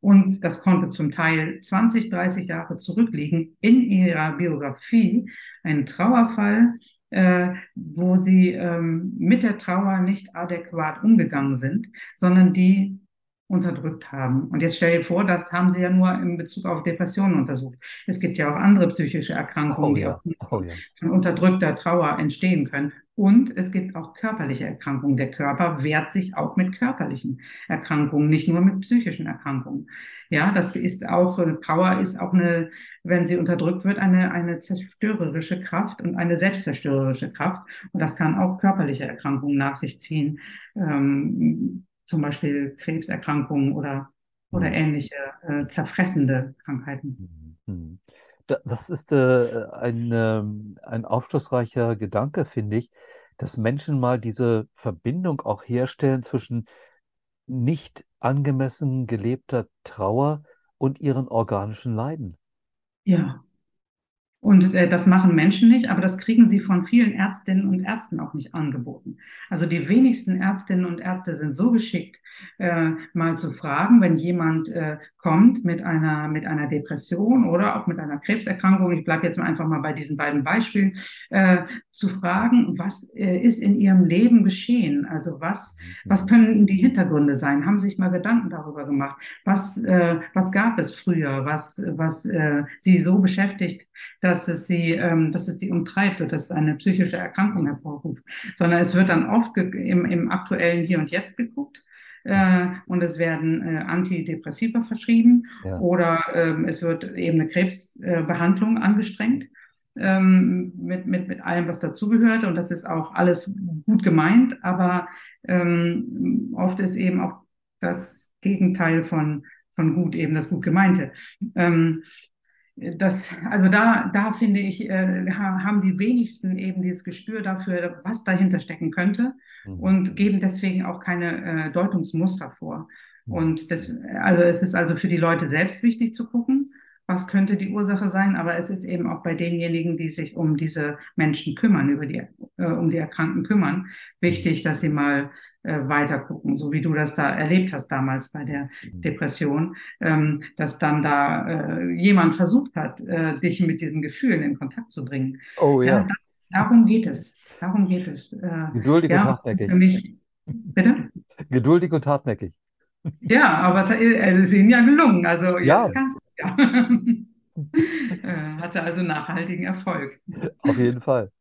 Und das konnte zum Teil 20, 30 Jahre zurückliegen in ihrer Biografie, einen Trauerfall, äh, wo sie ähm, mit der Trauer nicht adäquat umgegangen sind, sondern die unterdrückt haben. Und jetzt stell dir vor, das haben sie ja nur in Bezug auf Depressionen untersucht. Es gibt ja auch andere psychische Erkrankungen, Oh die ja, auch oh ja. von unterdrückter Trauer entstehen können. Und es gibt auch körperliche Erkrankungen. Der Körper wehrt sich auch mit körperlichen Erkrankungen, nicht nur mit psychischen Erkrankungen. Ja, das ist auch, Trauer ist auch eine, wenn sie unterdrückt wird, eine, eine zerstörerische Kraft und eine selbstzerstörerische Kraft. Und das kann auch körperliche Erkrankungen nach sich ziehen. Ähm, zum Beispiel Krebserkrankungen oder, oder Hm. ähnliche äh, zerfressende Krankheiten. Hm, hm. Da- Das ist äh, ein, ähm, ein aufschlussreicher Gedanke, finde ich, dass Menschen mal diese Verbindung auch herstellen zwischen nicht angemessen gelebter Trauer und ihren organischen Leiden. Ja. Und äh, das machen Menschen nicht, aber das kriegen sie von vielen Ärztinnen und Ärzten auch nicht angeboten. Also die wenigsten Ärztinnen und Ärzte sind so geschickt, äh, mal zu fragen, wenn jemand äh, kommt mit einer, mit einer Depression oder auch mit einer Krebserkrankung, ich bleibe jetzt mal einfach mal bei diesen beiden Beispielen, äh, zu fragen, was äh, ist in ihrem Leben geschehen? Also was, was Hm. können die Hintergründe sein? Haben sich mal Gedanken darüber gemacht? Was, äh, was gab es früher, was, was äh, sie so beschäftigt, dass es sie, ähm, dass es sie umtreibt oder dass es eine psychische Erkrankung hervorruft, sondern es wird dann oft im, im aktuellen Hier und Jetzt geguckt. Äh, und es werden äh, Antidepressiva verschrieben Ja. oder ähm, es wird eben eine Krebsbehandlung angestrengt ähm, mit, mit, mit allem, was dazugehört. Und das ist auch alles gut gemeint, aber ähm, oft ist eben auch das Gegenteil von, von gut, eben das gut gemeinte. Ähm, das, also da, da finde ich, äh, haben die wenigsten eben dieses Gespür dafür, was dahinter stecken könnte Mhm. und geben deswegen auch keine äh, Deutungsmuster vor. Mhm. Und das, also es ist also für die Leute selbst wichtig zu gucken, was könnte die Ursache sein, aber es ist eben auch bei denjenigen, die sich um diese Menschen kümmern, über die, äh, um die Erkrankten kümmern, wichtig, dass sie mal äh, weiter gucken, so wie du das da erlebt hast damals bei der Mhm. Depression, ähm, dass dann da äh, jemand versucht hat, äh, dich mit diesen Gefühlen in Kontakt zu bringen. Oh Ja, ja, da, darum geht es. Darum geht es. Äh, geduldig und ja, hartnäckig. für mich, bitte? Geduldig und hartnäckig. Ja, aber es, es ist ihnen ja gelungen. Also Ja. jetzt kannst du es ja. Äh, Hatte also nachhaltigen Erfolg. Auf jeden Fall.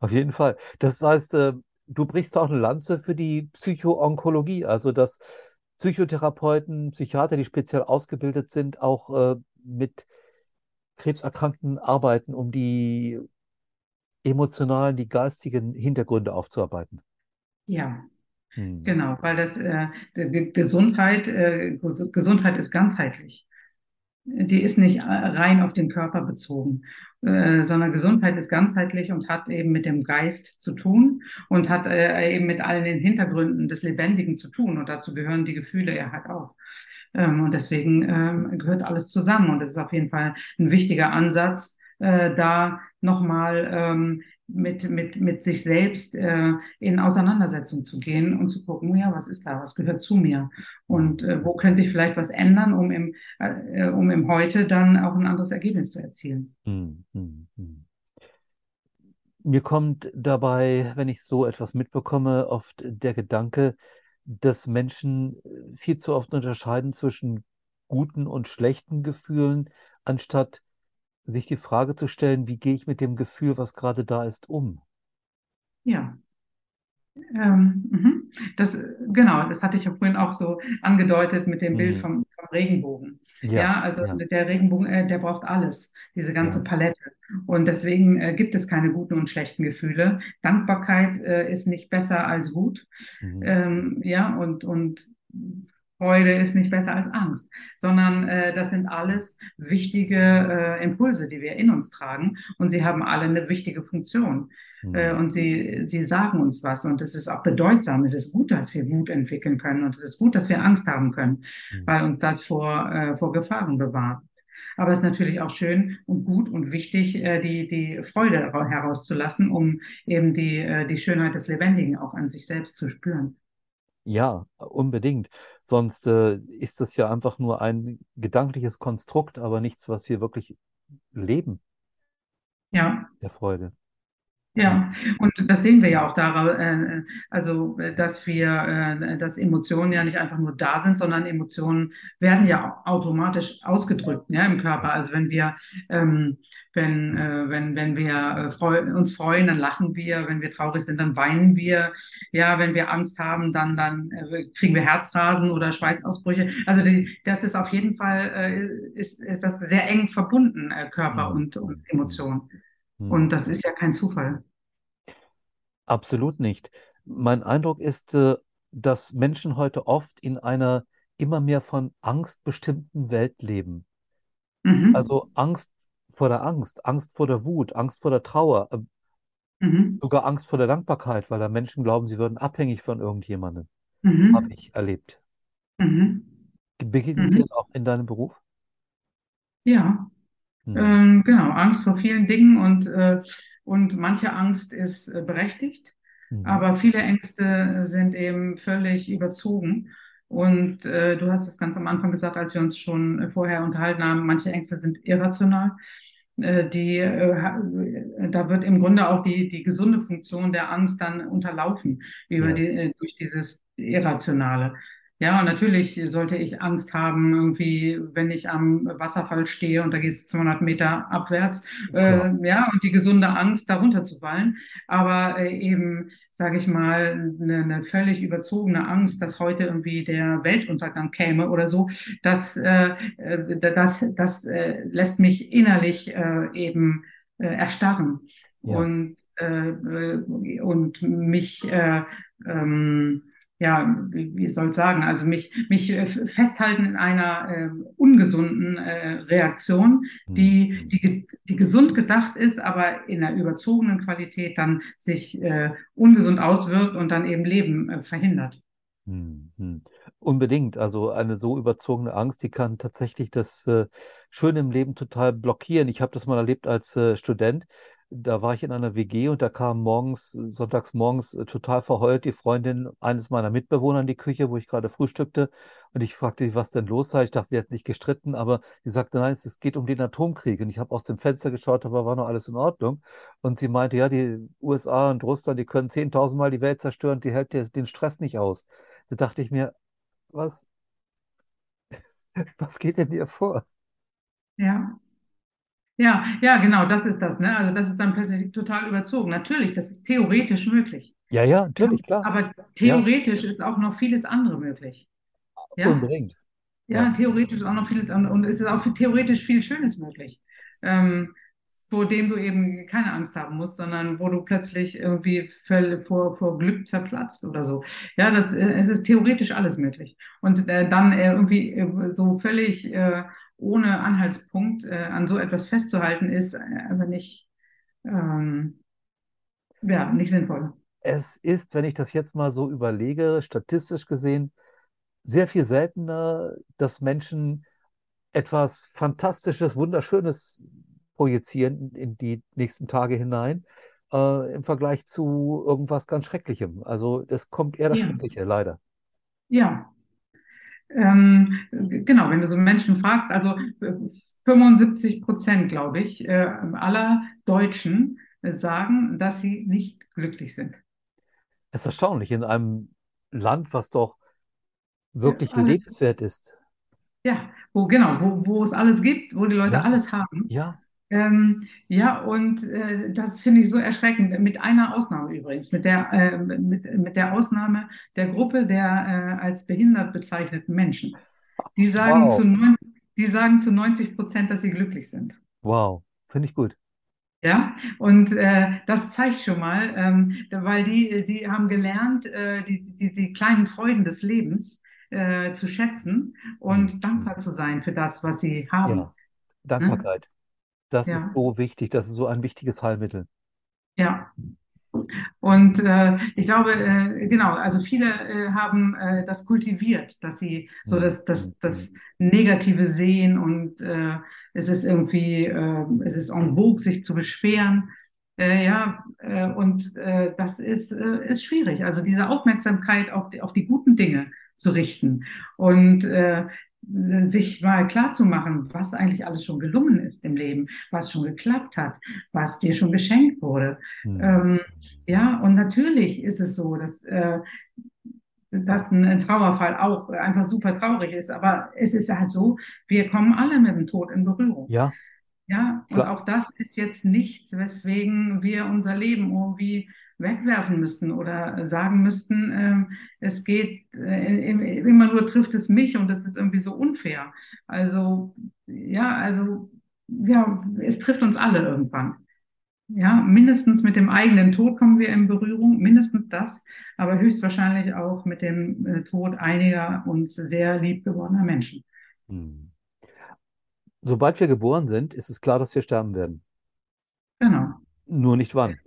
Auf jeden Fall. Das heißt, äh, du brichst auch eine Lanze für die Psychoonkologie, also dass Psychotherapeuten, Psychiater, die speziell ausgebildet sind, auch äh, mit Krebserkrankten arbeiten, um die emotionalen, die geistigen Hintergründe aufzuarbeiten. Ja, Hm. genau, weil das äh, Gesundheit, äh, Ges- Gesundheit ist ganzheitlich. Die ist nicht äh, rein auf den Körper bezogen, äh, sondern Gesundheit ist ganzheitlich und hat eben mit dem Geist zu tun und hat äh, eben mit allen den Hintergründen des Lebendigen zu tun. Und dazu gehören die Gefühle ja halt auch. Ähm, und deswegen ähm, gehört alles zusammen. Und es ist auf jeden Fall ein wichtiger Ansatz, äh, da nochmal ähm, mit, mit, mit sich selbst äh, in Auseinandersetzung zu gehen und zu gucken, ja, was ist da, was gehört zu mir und äh, wo könnte ich vielleicht was ändern, um im, äh, um im Heute dann auch ein anderes Ergebnis zu erzielen. Hm, hm, hm. Mir kommt dabei, wenn ich so etwas mitbekomme, oft der Gedanke, dass Menschen äh, viel zu oft unterscheiden zwischen guten und schlechten Gefühlen, anstatt sich die Frage zu stellen, wie gehe ich mit dem Gefühl, was gerade da ist, um? Ja. Ähm, mhm. Das, genau, das hatte ich ja vorhin auch so angedeutet mit dem Bild Mhm. vom, vom Regenbogen. Ja, Ja, also ja, der Regenbogen, äh, der braucht alles, diese ganze ja. Palette. Und deswegen äh, gibt es keine guten und schlechten Gefühle. Dankbarkeit äh, ist nicht besser als Wut. Mhm. Ähm, ja, und, und Freude ist nicht besser als Angst, sondern äh, das sind alles wichtige äh, Impulse, die wir in uns tragen. Und sie haben alle eine wichtige Funktion. Äh, Mhm. und sie, sie sagen uns was. Und es ist auch bedeutsam. Es ist gut, dass wir Wut entwickeln können. Und es ist gut, dass wir Angst haben können, Mhm. weil uns das vor, äh, vor Gefahren bewahrt. Aber es ist natürlich auch schön und gut und wichtig, äh, die, die Freude herauszulassen, um eben die, äh, die Schönheit des Lebendigen auch an sich selbst zu spüren. Ja, unbedingt. Sonst äh, ist das ja einfach nur ein gedankliches Konstrukt, aber nichts, was wir wirklich leben, Ja, der Freude. Ja, und das sehen wir ja auch daran, äh, also dass wir, äh, dass Emotionen ja nicht einfach nur da sind, sondern Emotionen werden ja automatisch ausgedrückt, ja, im Körper. Also wenn wir, ähm, wenn, äh, wenn, wenn wir uns freuen, dann lachen wir, wenn wir traurig sind, dann weinen wir, ja, wenn wir Angst haben, dann, dann kriegen wir Herzrasen oder Schweißausbrüche. Also die, das ist auf jeden Fall, ist, ist das sehr eng verbunden, Körper Hm, und, und Emotionen. Hm. Und das ist ja kein Zufall. Absolut nicht. Mein Eindruck ist, äh, dass Menschen heute oft in einer immer mehr von Angst bestimmten Welt leben. Mhm. Also Angst vor der Angst, Angst vor der Wut, Angst vor der Trauer, äh, Mhm. sogar Angst vor der Dankbarkeit, weil da Menschen glauben, sie würden abhängig von irgendjemandem. Habe Mhm. ich erlebt. Mhm. Begegnet dir Mhm. das auch in deinem Beruf? Ja, Hm. ähm, genau. Angst vor vielen Dingen und, äh, und manche Angst ist äh, berechtigt, Mhm. aber viele Ängste sind eben völlig überzogen. Und äh, du hast es ganz am Anfang gesagt, als wir uns schon vorher unterhalten haben, manche Ängste sind irrational. Äh, die, äh, ha- da wird im Grunde auch die, die gesunde Funktion der Angst dann unterlaufen über Ja, die, äh, durch dieses Irrationale. Ja, und natürlich sollte ich Angst haben, irgendwie, wenn ich am Wasserfall stehe und da geht es 200 Meter abwärts, klar. äh, ja, und die gesunde Angst, da runterzufallen. Aber äh, eben, sage ich mal, eine, eine völlig überzogene Angst, dass heute irgendwie der Weltuntergang käme oder so, das, äh, äh, das, das äh, lässt mich innerlich äh, eben erstarren Ja. und, und mich äh, ähm, ja, wie, wie soll ich sagen, also mich, mich äh, festhalten in einer äh, ungesunden äh, Reaktion, Hm. die, die, die gesund gedacht ist, aber in einer überzogenen Qualität dann sich äh, ungesund auswirkt und dann eben Leben äh, verhindert. Hm, hm. Unbedingt. Also eine so überzogene Angst, die kann tatsächlich das äh, Schöne im Leben total blockieren. Ich habe das mal erlebt als äh, Student. Da war ich in einer WG und da kam morgens, äh, sonntags morgens äh, total verheult die Freundin eines meiner Mitbewohner in die Küche, wo ich gerade frühstückte. Und ich fragte sie, was denn los sei. Ich dachte, die hat nicht gestritten, aber sie sagte, nein, es geht um den Atomkrieg. Und ich habe aus dem Fenster geschaut, aber war noch alles in Ordnung. Und sie meinte, ja, die USA und Russland, die können 10.000 Mal die Welt zerstören, die hält den Stress nicht aus. Da dachte ich mir, was, was geht denn dir vor? Ja. Ja, ja, genau, das ist das, ne? Also das ist dann plötzlich total überzogen. Natürlich, das ist theoretisch möglich. Ja, ja, Ja, natürlich, klar. aber Ja, theoretisch ist auch noch vieles andere möglich. Ja, unbedingt. ja, Ja. theoretisch ist auch noch vieles andere und es ist auch theoretisch viel Schönes möglich, ähm, vor dem du eben keine Angst haben musst, sondern wo du plötzlich irgendwie vor, vor Glück zerplatzt oder so. Ja, das, äh, es ist theoretisch alles möglich. Und äh, dann äh, irgendwie äh, so völlig äh, ohne Anhaltspunkt äh, an so etwas festzuhalten, ist äh, einfach nicht, ähm, ja, nicht sinnvoll. Es ist, wenn ich das jetzt mal so überlege, statistisch gesehen, sehr viel seltener, dass Menschen etwas Fantastisches, Wunderschönes projizieren in die nächsten Tage hinein, äh, im Vergleich zu irgendwas ganz Schrecklichem. Also es kommt eher das Ja, Schreckliche, leider. ja. Ähm, genau, wenn du so Menschen fragst, also äh, 75 Prozent, glaube ich, äh, aller Deutschen äh, sagen, dass sie nicht glücklich sind. Es ist erstaunlich, in einem Land, was doch Äh, wirklich alles, lebenswert ist. ja, wo, genau, wo, wo es alles gibt, wo die Leute Ja, alles haben. ja. Ähm, ja, und äh, das finde ich so erschreckend. Mit einer Ausnahme übrigens, mit der, äh, mit, mit der Ausnahme der Gruppe der äh, als behindert bezeichneten Menschen. Die sagen zu Wow, 90, die sagen zu 90 Prozent, dass sie glücklich sind. wow, finde ich gut. Ja, und äh, das zeigt schon mal, ähm, weil die, die haben gelernt, äh, die, die, die kleinen Freuden des Lebens äh, zu schätzen und hm. dankbar zu sein für das, was sie haben. Ja, Ne? Dankbarkeit. Das ist Ja, so wichtig. Das ist so ein wichtiges Heilmittel. ja. Und äh, ich glaube, äh, genau, also viele äh, haben äh, das kultiviert, dass sie so Hm, das, das, hm. das Negative sehen und äh, es ist irgendwie, äh, es ist en vogue, sich zu beschweren. Ja, und das ist, ist schwierig. Also diese Aufmerksamkeit auf die, auf die guten Dinge zu richten. Und sich mal klar zu machen, was eigentlich alles schon gelungen ist im Leben, was schon geklappt hat, was dir schon geschenkt wurde. Hm. Ähm, ja, und natürlich ist es so, dass, äh, dass ein Trauerfall auch einfach super traurig ist, aber es ist halt so, wir kommen alle mit dem Tod in Berührung. Ja, Ja, und klar. auch das ist jetzt nichts, weswegen wir unser Leben irgendwie wegwerfen müssten oder sagen müssten, ähm, es geht äh, im- immer nur trifft es mich und das ist irgendwie so unfair. Also, ja, also, ja, es trifft uns alle irgendwann. Ja, mindestens mit dem eigenen Tod kommen wir in Berührung, mindestens das, aber höchstwahrscheinlich auch mit dem äh, Tod einiger uns sehr liebgewordener Menschen. Hm. Sobald wir geboren sind, ist es klar, dass wir sterben werden. Genau. Nur nicht wann.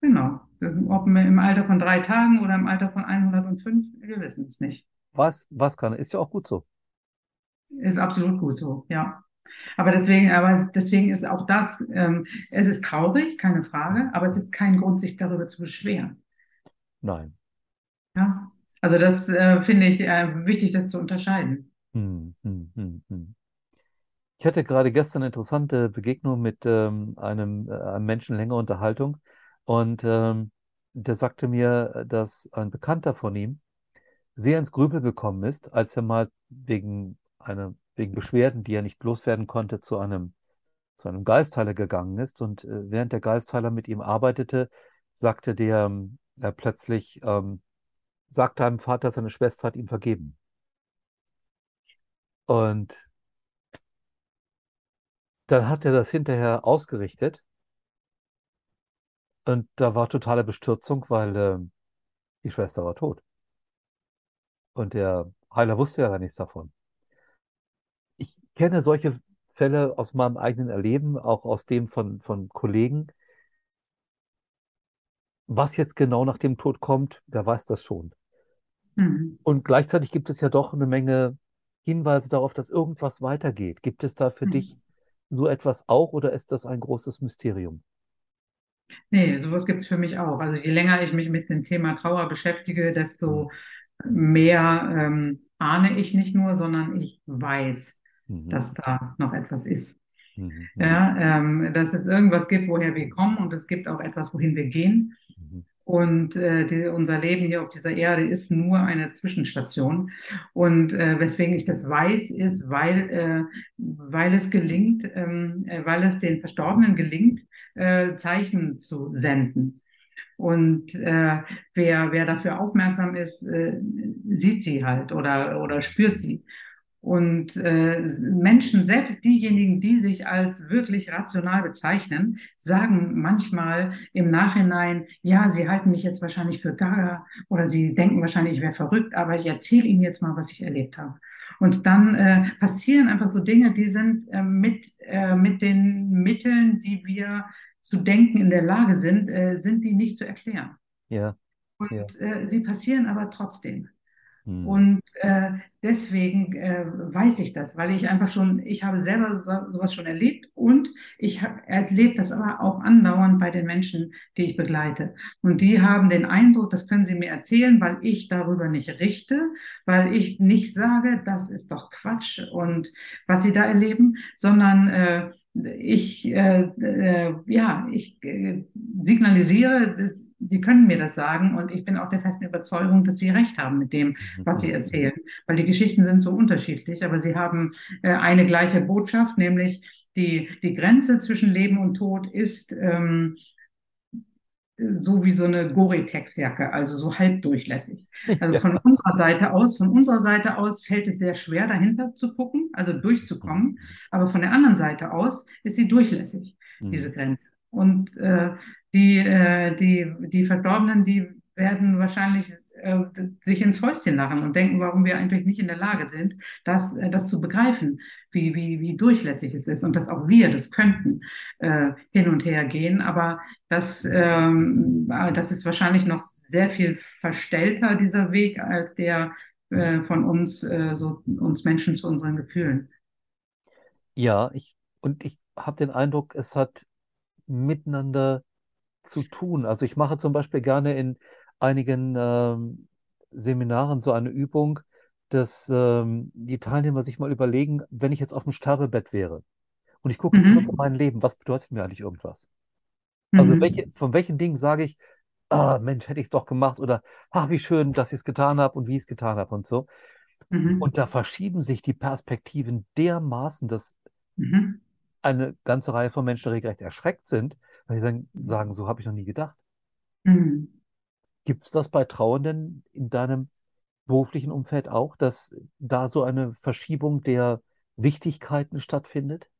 Genau. Ob im Alter von drei Tagen oder im Alter von 105, wir wissen es nicht. Was, was kann, ist ja auch gut so. Ist absolut gut so, ja. Aber deswegen, aber deswegen ist auch das, ähm, es ist traurig, keine Frage, aber es ist kein Grund, sich darüber zu beschweren. Nein. Ja. Also das äh, finde ich äh, wichtig, das zu unterscheiden. Hm, hm, hm, hm. Ich hatte gerade gestern eine interessante Begegnung mit ähm, einem, äh, einem Menschen, längere Unterhaltung. Und ähm, der sagte mir, dass ein Bekannter von ihm sehr ins Grübeln gekommen ist, als er mal wegen einer, wegen Beschwerden, die er nicht loswerden konnte, zu einem, zu einem Geistheiler gegangen ist. Und äh, während der Geistheiler mit ihm arbeitete, sagte der er plötzlich, ähm, sagte einem Vater, seine Schwester hat ihm vergeben. Und dann hat er das hinterher ausgerichtet und da war totale Bestürzung, weil ähm, die Schwester war tot. Und der Heiler wusste ja gar nichts davon. Ich kenne solche Fälle aus meinem eigenen Erleben, auch aus dem von, von Kollegen. Was jetzt genau nach dem Tod kommt, wer weiß das schon. Mhm. Und gleichzeitig gibt es ja doch eine Menge Hinweise darauf, dass irgendwas weitergeht. Gibt es da für Mhm. dich so etwas auch oder ist das ein großes Mysterium? Nee, sowas gibt es für mich auch. Also je länger ich mich mit dem Thema Trauer beschäftige, desto mehr ähm, ahne ich nicht nur, sondern ich weiß, Mhm. dass da noch etwas ist. Mhm. Mhm. Ja, ähm, dass es irgendwas gibt, woher wir kommen und es gibt auch etwas, wohin wir gehen. Mhm. Und äh, die, unser Leben hier auf dieser Erde ist nur eine Zwischenstation. Und äh, weswegen ich das weiß, ist, weil, äh, weil es gelingt, ähm, äh, weil es den Verstorbenen gelingt, äh, Zeichen zu senden. Und äh, wer, wer dafür aufmerksam ist, sieht sie halt oder, oder spürt sie. Und äh, Menschen, selbst diejenigen, die sich als wirklich rational bezeichnen, sagen manchmal im Nachhinein, ja, sie halten mich jetzt wahrscheinlich für gaga oder sie denken wahrscheinlich, ich wäre verrückt, aber ich erzähle ihnen jetzt mal, was ich erlebt habe. Und dann äh, passieren einfach so Dinge, die sind äh, mit, äh, mit den Mitteln, die wir zu denken in der Lage sind, äh, sind die nicht zu erklären. Ja, Und ja. äh, sie passieren aber trotzdem. Hm. Und äh, deswegen äh, weiß ich das, weil ich einfach schon, ich habe selber so, sowas schon erlebt und ich habe erlebt das aber auch andauernd bei den Menschen, die ich begleite. Und die haben den Eindruck, das können sie mir erzählen, weil ich darüber nicht richte, weil ich nicht sage, das ist doch Quatsch und was sie da erleben, sondern äh, ich, äh, äh, ja, ich äh, signalisiere, dass, sie können mir das sagen und ich bin auch der festen Überzeugung, dass sie recht haben mit dem, was sie erzählen, weil die Geschichten sind so unterschiedlich, aber sie haben äh, eine gleiche Botschaft, nämlich die, die Grenze zwischen Leben und Tod ist ähm, so wie so eine Gore-Tex-Jacke, also so halbdurchlässig. Also Ja. von unserer Seite aus, von unserer Seite aus fällt es sehr schwer, dahinter zu gucken, also durchzukommen. Aber von der anderen Seite aus ist sie durchlässig, diese Hm. Grenze. Und äh, die, äh, die, die Verstorbenen, die werden wahrscheinlich äh, sich ins Fäustchen lachen und denken, warum wir eigentlich nicht in der Lage sind, das, äh, das zu begreifen, wie, wie, wie durchlässig es ist und dass auch wir das könnten, äh, hin und her gehen. Aber das, ähm, das ist wahrscheinlich noch sehr viel verstellter, dieser Weg, als der äh, von uns, äh, so, uns Menschen zu unseren Gefühlen. Ja, ich, und ich habe den Eindruck, es hat miteinander zu tun. Also ich mache zum Beispiel gerne in einigen ähm, Seminaren so eine Übung, dass ähm, die Teilnehmer sich mal überlegen, wenn ich jetzt auf dem Sterbebett wäre und ich gucke zurück in Mhm. mein Leben, was bedeutet mir eigentlich irgendwas? Also welche, Mhm. von welchen Dingen sage ich, ah, Mensch, hätte ich es doch gemacht oder ach, wie schön, dass ich es getan habe und wie ich es getan habe und so. Und Mhm. da verschieben sich die Perspektiven dermaßen, dass Mhm. eine ganze Reihe von Menschen regelrecht erschreckt sind, weil sie sagen, sagen, so habe ich noch nie gedacht. Mhm. Gibt es das bei Trauernden in deinem beruflichen Umfeld auch, dass da so eine Verschiebung der Wichtigkeiten stattfindet?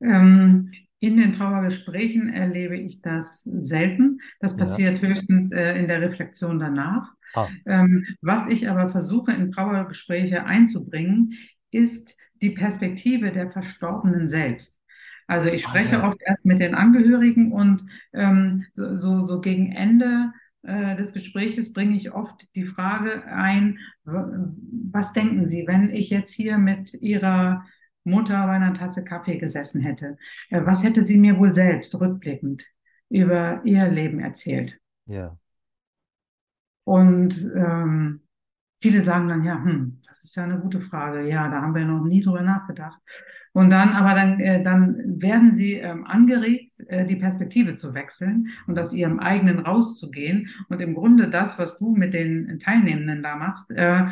Ähm, in den Trauergesprächen erlebe ich das selten. Das Ja. passiert höchstens äh, in der Reflexion danach. Ah, Ähm, was ich aber versuche in Trauergespräche einzubringen, ist die Perspektive der Verstorbenen selbst. Also ich ah spreche ja. oft erst mit den Angehörigen und ähm, so, so, so gegen Ende äh, des Gespräches bringe ich oft die Frage ein, was denken Sie, wenn ich jetzt hier mit Ihrer Mutter bei einer Tasse Kaffee gesessen hätte? Äh, was hätte sie mir wohl selbst rückblickend über ihr Leben erzählt? Ja. Und ähm, viele sagen dann, ja, hm, das ist ja eine gute Frage. Ja, da haben wir noch nie drüber nachgedacht. Und dann, aber dann, äh, dann werden sie ähm, angeregt, äh, die Perspektive zu wechseln und aus ihrem eigenen rauszugehen und im Grunde das, was du mit den Teilnehmenden da machst, äh,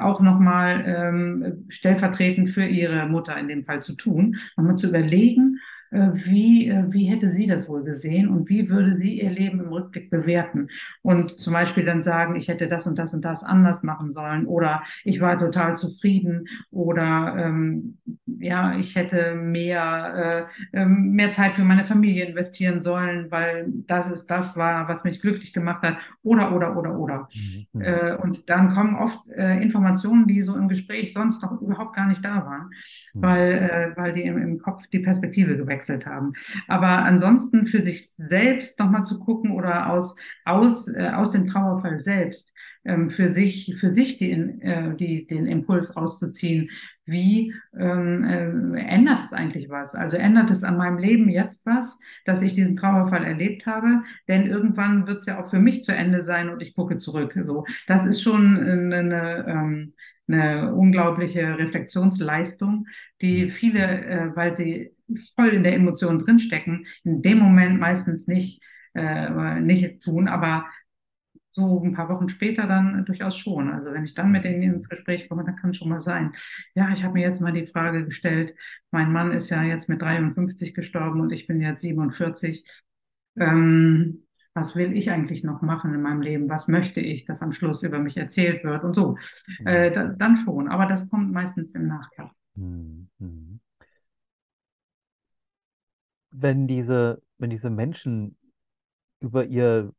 auch nochmal ähm, stellvertretend für ihre Mutter in dem Fall zu tun, nochmal zu überlegen, wie, äh, wie hätte sie das wohl gesehen und wie würde sie ihr Leben im Rückblick bewerten und zum Beispiel dann sagen, ich hätte das und das und das anders machen sollen oder ich war total zufrieden oder ähm, ja, ich hätte mehr, äh, ähm, mehr Zeit für meine Familie investieren sollen, weil das ist das war, was mich glücklich gemacht hat oder oder oder oder. Mhm. Äh, und dann kommen oft äh, Informationen, die so im Gespräch sonst noch überhaupt gar nicht da waren. Weil, äh, weil die im, im Kopf die Perspektive gewechselt haben. Aber ansonsten für sich selbst nochmal zu gucken oder aus aus, äh, aus dem Trauerfall selbst ähm, für sich, für sich die, äh, die, den Impuls rauszuziehen, wie ähm, äh, ändert es eigentlich was? Also ändert es an meinem Leben jetzt was, dass ich diesen Trauerfall erlebt habe? Denn irgendwann wird es ja auch für mich zu Ende sein und ich gucke zurück. So, das ist schon eine, eine, ähm, eine unglaubliche Reflexionsleistung, die Mhm. viele, äh, weil sie voll in der Emotion drinstecken, in dem Moment meistens nicht äh, nicht tun, aber so ein paar Wochen später dann durchaus schon. Also wenn ich dann mit denen ins. Gespräch komme, dann kann es schon mal sein. Ja, ich habe mir jetzt mal die Frage gestellt, mein Mann ist ja jetzt mit 53 gestorben und ich bin jetzt 47. Ähm, was will ich eigentlich noch machen in meinem Leben? Was möchte ich, dass am Schluss über mich erzählt wird und so? Mhm. Äh, da, dann schon, aber das kommt meistens im Nachgang. Mhm. Wenn diese, wenn diese Menschen über ihr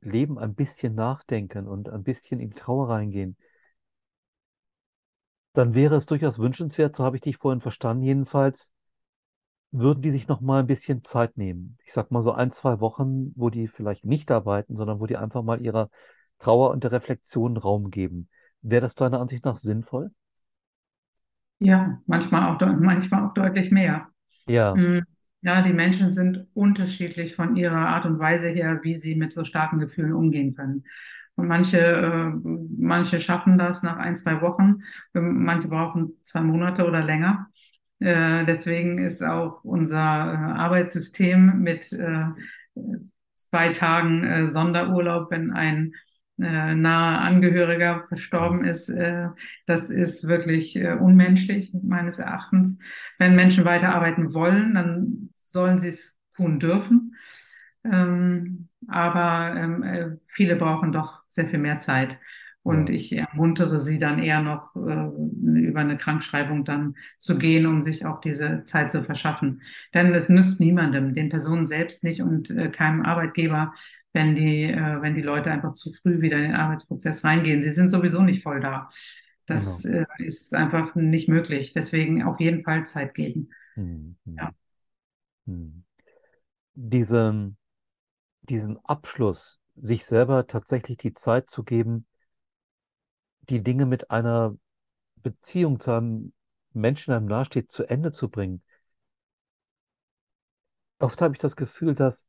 Leben ein bisschen nachdenken und ein bisschen in die Trauer reingehen, dann wäre es durchaus wünschenswert, so habe ich dich vorhin verstanden, jedenfalls, würden die sich noch mal ein bisschen Zeit nehmen. Ich sag mal so ein, zwei Wochen, wo die vielleicht nicht arbeiten, sondern wo die einfach mal ihrer Trauer und der Reflexion Raum geben. Wäre das deiner Ansicht nach sinnvoll? Ja, manchmal auch, manchmal auch deutlich mehr. Ja, Mm, Ja, die Menschen sind unterschiedlich von ihrer Art und Weise her, wie sie mit so starken Gefühlen umgehen können. Und manche, äh, manche schaffen das nach ein, zwei Wochen, manche brauchen zwei Monate oder länger. Äh, deswegen ist auch unser äh, Arbeitssystem mit äh, zwei Tagen äh, Sonderurlaub, wenn ein äh, naher Angehöriger verstorben ist, das ist wirklich unmenschlich meines Erachtens. Wenn Menschen weiterarbeiten wollen, dann sollen sie es tun dürfen. Ähm, aber ähm, äh, viele brauchen doch sehr viel mehr Zeit. Und ich ermuntere sie dann eher noch, äh, über eine Krankschreibung dann zu gehen, um sich auch diese Zeit zu verschaffen. Denn es nützt niemandem, den Personen selbst nicht und äh, keinem Arbeitgeber, wenn die, äh, wenn die Leute einfach zu früh wieder in den Arbeitsprozess reingehen. Sie sind sowieso nicht voll da. genau. Das äh, ist einfach nicht möglich. Deswegen auf jeden Fall Zeit geben. Mhm. Ja. Mhm. Diesen, diesen Abschluss, sich selber tatsächlich die Zeit zu geben, die Dinge mit einer Beziehung zu einem Menschen, einem nahesteht, zu Ende zu bringen. Oft habe ich das Gefühl, dass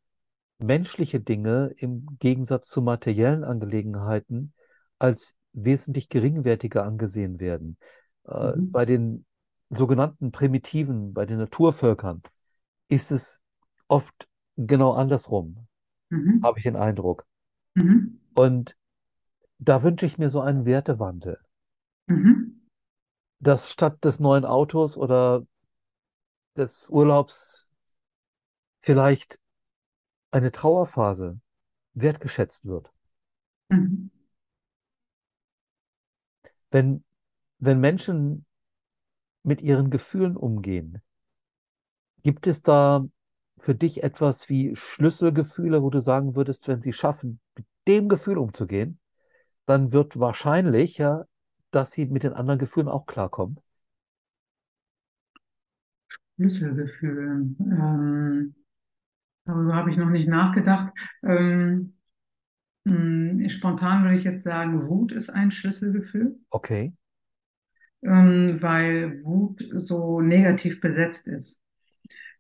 menschliche Dinge im Gegensatz zu materiellen Angelegenheiten als wesentlich geringwertiger angesehen werden. Äh, Mhm. bei den sogenannten Primitiven, bei den Naturvölkern, ist es oft genau andersrum, Mhm. habe ich den Eindruck. Mhm. Und da wünsche ich mir so einen Wertewandel, Mhm. dass statt des neuen Autos oder des Urlaubs vielleicht eine Trauerphase wertgeschätzt wird. Mhm. Wenn, wenn Menschen mit ihren Gefühlen umgehen, gibt es da für dich etwas wie Schlüsselgefühle, wo du sagen würdest, wenn sie schaffen, mit dem Gefühl umzugehen, dann wird wahrscheinlich ja, dass sie mit den anderen Gefühlen auch klarkommen. Schlüsselgefühl. Ähm, darüber habe ich noch nicht nachgedacht. Ähm, mh, spontan würde ich jetzt sagen, Wut ist ein Schlüsselgefühl, Okay. ähm, weil Wut so negativ besetzt ist.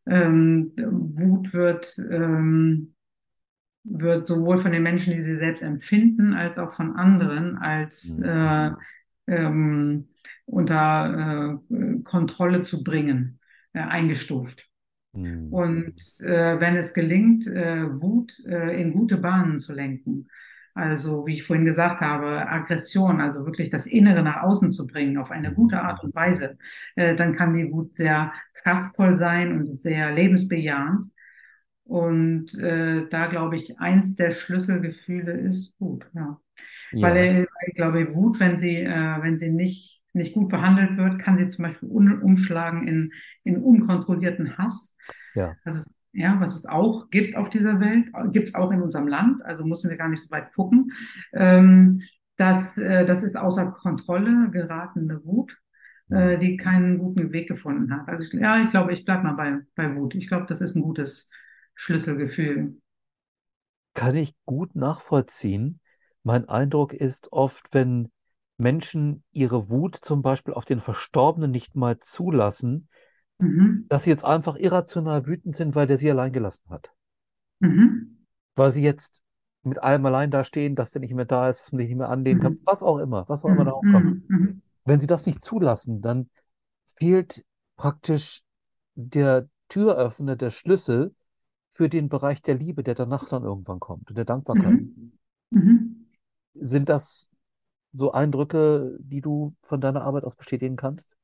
Ähm, Wut wird, ähm, wird sowohl von den Menschen, die sie selbst empfinden, als auch von anderen als äh, ähm, unter äh, Kontrolle zu bringen, äh, eingestuft. Hm. Und äh, wenn es gelingt, äh, Wut äh, in gute Bahnen zu lenken, also wie ich vorhin gesagt habe, Aggression, also wirklich das Innere nach außen zu bringen auf eine gute Art und Weise, äh, dann kann die Wut sehr kraftvoll sein und sehr lebensbejahend. Und äh, da glaube ich, eins der Schlüsselgefühle ist Wut, ja. Weil Ja, äh, ich glaube, Wut, wenn sie, äh, wenn sie nicht, nicht gut behandelt wird, kann sie zum Beispiel umschlagen in, in unkontrollierten Hass. ja, Das ist, ja, was es auch gibt auf dieser Welt, gibt es auch in unserem Land, also müssen wir gar nicht so weit gucken. Ähm, das, äh, das ist außer Kontrolle geratene Wut, äh, die keinen guten Weg gefunden hat. Also ich, ja, ich glaube, ich bleibe mal bei, bei Wut. Ich glaube, das ist ein gutes Schlüsselgefühl. kann ich gut nachvollziehen. Mein Eindruck ist oft, wenn Menschen ihre Wut zum Beispiel auf den Verstorbenen nicht mal zulassen, Mhm. dass sie jetzt einfach irrational wütend sind, weil der sie allein gelassen hat. Mhm. Weil sie jetzt mit allem allein da stehen, dass der nicht mehr da ist, dass man sich nicht mehr anlehnen kann, Mhm. was auch immer, was auch immer da Mhm. hochkommt. Mhm. Wenn sie das nicht zulassen, dann fehlt praktisch der Türöffner, der Schlüssel für den Bereich der Liebe, der danach dann irgendwann kommt und der Dankbarkeit. Mhm. Mhm. Sind das so Eindrücke, die du von deiner Arbeit aus bestätigen kannst?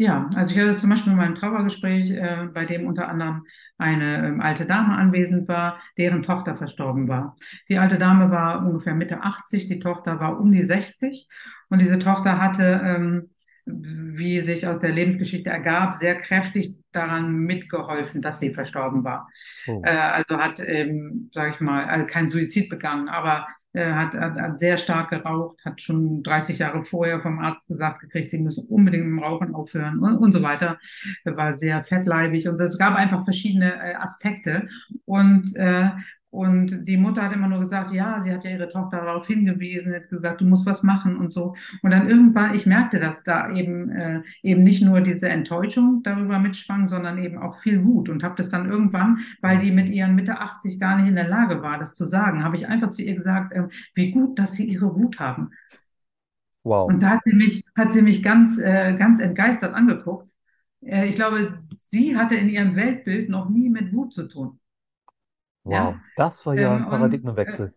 Ja, also ich hatte zum Beispiel mal ein Trauergespräch, äh, bei dem unter anderem eine ähm, alte Dame anwesend war, deren Tochter verstorben war. Die alte Dame war ungefähr Mitte 80, die Tochter war um die 60 und diese Tochter hatte, ähm, wie sich aus der Lebensgeschichte ergab, sehr kräftig daran mitgeholfen, dass sie verstorben war. Oh. Äh, also hat, ähm, sage ich mal, also keinen Suizid begangen, aber äh, hat, hat, hat sehr stark geraucht, hat schon 30 Jahre vorher vom Arzt gesagt gekriegt, sie müssen unbedingt mit dem Rauchen aufhören und, und so weiter. War sehr fettleibig und es gab einfach verschiedene äh, Aspekte. Und, äh, und die Mutter hat immer nur gesagt, ja, sie hat ja ihre Tochter darauf hingewiesen, hat gesagt, du musst was machen und so. Und dann irgendwann, ich merkte, dass da eben, äh, eben nicht nur diese Enttäuschung darüber mitschwang, sondern eben auch viel Wut und habe das dann irgendwann, weil die mit ihren Mitte 80 gar nicht in der Lage war, das zu sagen, habe ich einfach zu ihr gesagt, äh, wie gut, dass sie ihre Wut haben. Wow. Und da hat sie mich, hat sie mich ganz, äh, ganz entgeistert angeguckt. Äh, ich glaube, sie hatte in ihrem Weltbild noch nie mit Wut zu tun. Wow, Ja, das war ja ähm, ein und äh, Paradigmenwechsel.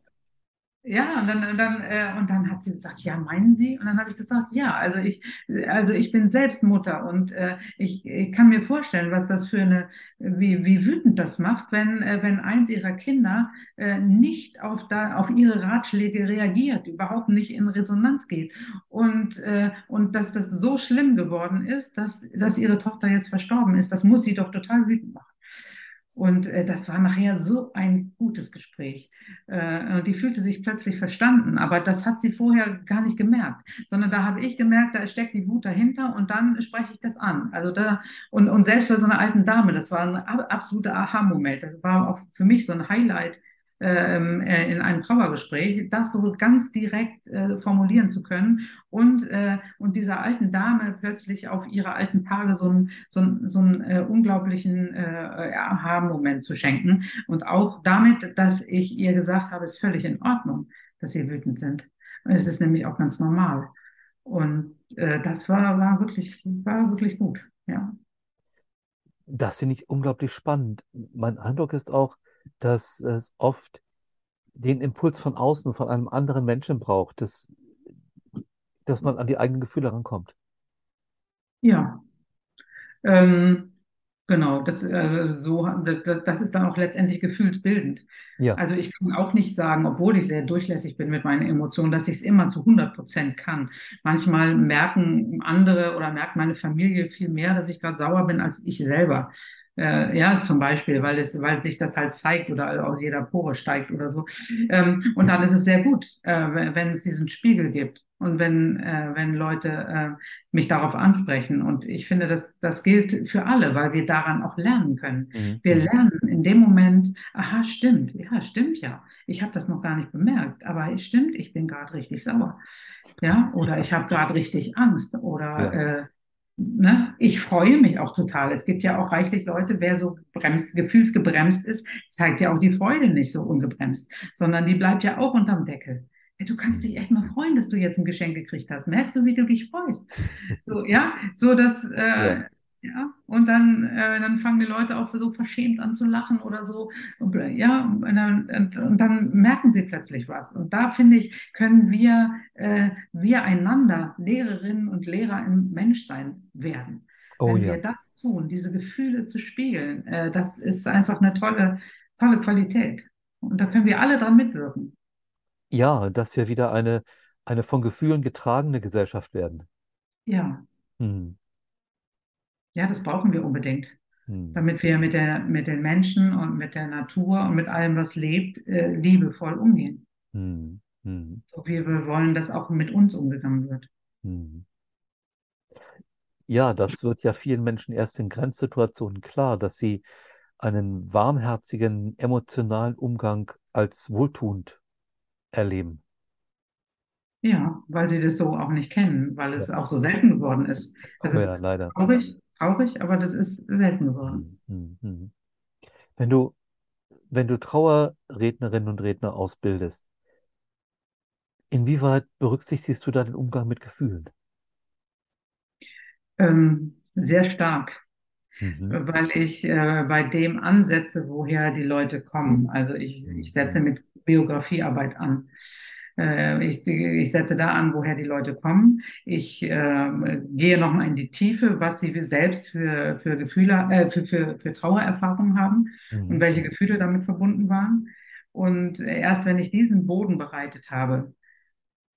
ja, und dann, und dann, äh, und dann hat sie gesagt, ja, meinen Sie? Und dann habe ich gesagt, ja, also ich, also ich bin selbst Mutter und äh, ich, ich kann mir vorstellen, was das für eine, wie, wie wütend das macht, wenn, äh, wenn eins ihrer Kinder äh, nicht auf, da, auf ihre Ratschläge reagiert, überhaupt nicht in Resonanz geht. Und, äh, und dass das so schlimm geworden ist, dass, dass ihre Tochter jetzt verstorben ist, das muss sie doch total wütend machen. Und äh, das war nachher so ein gutes Gespräch. Äh, die fühlte sich plötzlich verstanden, aber das hat sie vorher gar nicht gemerkt, sondern da habe ich gemerkt, da steckt die Wut dahinter und dann spreche ich das an. Also da, und, und selbst bei so einer alten Dame, das war ein absoluter Aha-Moment. Das war auch für mich so ein Highlight äh, in einem Trauergespräch, das so ganz direkt äh, formulieren zu können und, äh, und dieser alten Dame plötzlich auf ihre alten Tage so einen, so so äh, unglaublichen äh, Aha-Moment zu schenken. Und auch damit, dass ich ihr gesagt habe, es ist völlig in Ordnung, dass sie wütend sind. Es ist nämlich auch ganz normal. Und äh, das war, war wirklich, war wirklich gut, ja. Das finde ich unglaublich spannend. Mein Eindruck ist auch, dass es oft den Impuls von außen, von einem anderen Menschen braucht, dass, dass man an die eigenen Gefühle rankommt. Ja. Ähm, Genau, das, äh, so, das, das ist dann auch letztendlich gefühlsbildend. Ja. Also ich kann auch nicht sagen, obwohl ich sehr durchlässig bin mit meinen Emotionen, dass ich es immer zu 100 Prozent kann. Manchmal merken andere oder merkt meine Familie viel mehr, dass ich gerade sauer bin als ich selber. Äh, ja, zum Beispiel, weil es, weil sich das halt zeigt oder aus jeder Pore steigt oder so. Ähm, und dann ist es sehr gut, äh, wenn es diesen Spiegel gibt und wenn, äh, wenn Leute äh, mich darauf ansprechen. Und ich finde, das, das gilt für alle, weil wir daran auch lernen können. Mhm. Wir lernen in dem Moment, aha, stimmt, ja, stimmt ja. Ich habe das noch gar nicht bemerkt, aber es stimmt, ich bin gerade richtig sauer. Ja, oder ich habe gerade richtig Angst oder Ja. Ne? Ich freue mich auch total. Es gibt ja auch reichlich Leute, wer so bremst, gefühlsgebremst ist, zeigt ja auch die Freude nicht so ungebremst, sondern die bleibt ja auch unterm Deckel. Ja, du kannst dich echt mal freuen, dass du jetzt ein Geschenk gekriegt hast. Merkst du, wie du dich freust? So, ja, so dass, äh, Ja. Ja, und dann, äh, dann fangen die Leute auch so verschämt an zu lachen oder so. Und, äh, ja, und dann, und, und dann merken sie plötzlich was. Und da finde ich, können wir, äh, wir einander Lehrerinnen und Lehrer im Menschsein werden. Oh Wenn ja. wir das tun, diese Gefühle zu spiegeln, äh, das ist einfach eine tolle, tolle Qualität. Und da können wir alle dran mitwirken. Ja, dass wir wieder eine, eine von Gefühlen getragene Gesellschaft werden. Ja, Hm. Ja, das brauchen wir unbedingt. Hm. damit wir mit der, mit den Menschen und mit der Natur und mit allem, was lebt, äh, liebevoll umgehen. Hm. Hm. So wie wir wollen, dass auch mit uns umgegangen wird. Hm. Ja, das wird ja vielen Menschen erst in Grenzsituationen klar, dass sie einen warmherzigen, emotionalen Umgang als wohltuend erleben. Ja, weil sie das so auch nicht kennen, weil es Ja. auch so selten geworden ist. Das ja, ist leider. traurig, traurig, aber das ist selten geworden. Hm. Hm. Hm. Wenn du, wenn du Trauerrednerinnen und Redner ausbildest, inwieweit berücksichtigst du da den Umgang mit Gefühlen? Ähm, sehr stark, Mhm. weil ich äh, bei dem ansetze, woher die Leute kommen. Also ich, ich setze mit Biografiearbeit an. Äh, ich, ich setze da an, woher die Leute kommen. Ich äh, gehe nochmal in die Tiefe, was sie selbst für, für Gefühle, äh, für, für, für Trauererfahrungen haben und Mhm. welche Gefühle damit verbunden waren. Und erst wenn ich diesen Boden bereitet habe,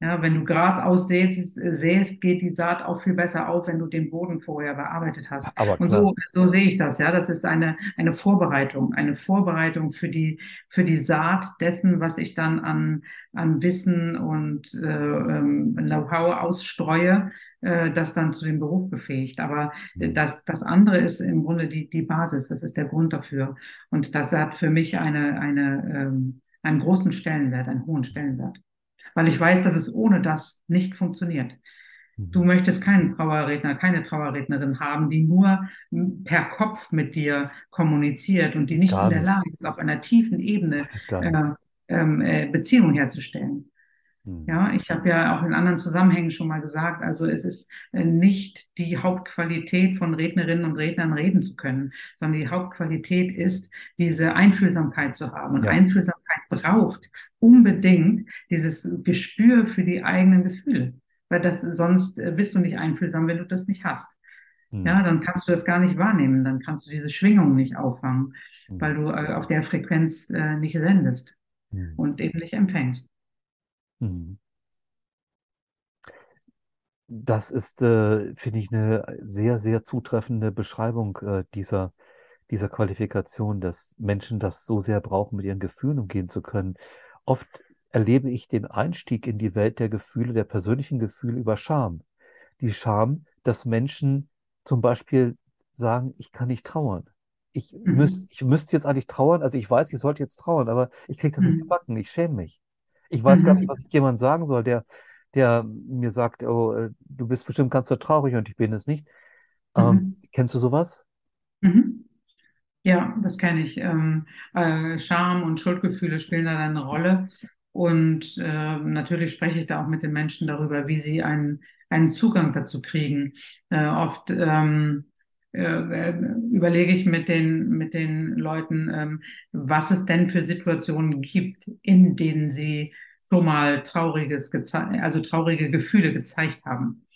ja, wenn du Gras aussäst, säst, geht die Saat auch viel besser auf, wenn du den Boden vorher bearbeitet hast. Aber Und so, so sehe ich das, ja. Das ist eine, eine Vorbereitung, eine Vorbereitung für die, für die Saat dessen, was ich dann an, an Wissen und äh, ähm, Know-how ausstreue, äh, das dann zu dem Beruf befähigt. Aber Mhm. das, das andere ist im Grunde die, die Basis, das ist der Grund dafür. Und das hat für mich eine, eine, ähm, einen großen Stellenwert, einen hohen Stellenwert weil ich weiß, dass es ohne das nicht funktioniert. Du Mhm. möchtest keinen Trauerredner, keine Trauerrednerin haben, die nur per Kopf mit dir kommuniziert und die nicht Gar in der. Lage ist, auf einer tiefen Ebene äh, ähm, äh, Beziehungen herzustellen. Mhm. Ja, ich habe ja auch in anderen Zusammenhängen schon mal gesagt, also es ist äh, nicht die Hauptqualität von Rednerinnen und Rednern reden zu können, sondern die Hauptqualität ist, diese Einfühlsamkeit zu haben. Und Ja. Einfühlsamkeit braucht unbedingt dieses Gespür für die eigenen Gefühle, weil das sonst äh, bist du nicht einfühlsam, wenn du das nicht hast. Mhm. Ja, dann kannst du das gar nicht wahrnehmen, dann kannst du diese Schwingung nicht auffangen, weil Mhm. du äh, auf der Frequenz nicht sendest und eben nicht empfängst. Mhm. Das ist, äh, finde ich, eine sehr, sehr zutreffende Beschreibung äh, dieser, dieser Qualifikation, dass Menschen das so sehr brauchen, mit ihren Gefühlen umgehen zu können. Oft erlebe ich den Einstieg in die Welt der Gefühle, der persönlichen Gefühle über Scham. Die Scham, dass Menschen zum Beispiel sagen, ich kann nicht trauern. Ich Mhm. ich müsste jetzt eigentlich trauern, also ich weiß, ich sollte jetzt trauern, aber ich kriege das nicht Mhm. gebacken, ich schäme mich. Ich weiß gar nicht, Mhm. was ich jemandem sagen soll, der, der mir sagt, oh, äh, du bist bestimmt ganz so traurig und ich bin es nicht. Ähm, Mhm. kennst du sowas? Mhm. Ja, das kenne ich. Ähm, äh, Scham und Schuldgefühle spielen da eine Rolle. Und äh, natürlich spreche ich da auch mit den Menschen darüber, wie sie einen, einen Zugang dazu kriegen. Äh, oft ähm, äh, überlege ich mit den, mit den Leuten, ähm, was es denn für Situationen gibt, in denen sie schon mal trauriges, also traurige Gefühle gezeigt haben.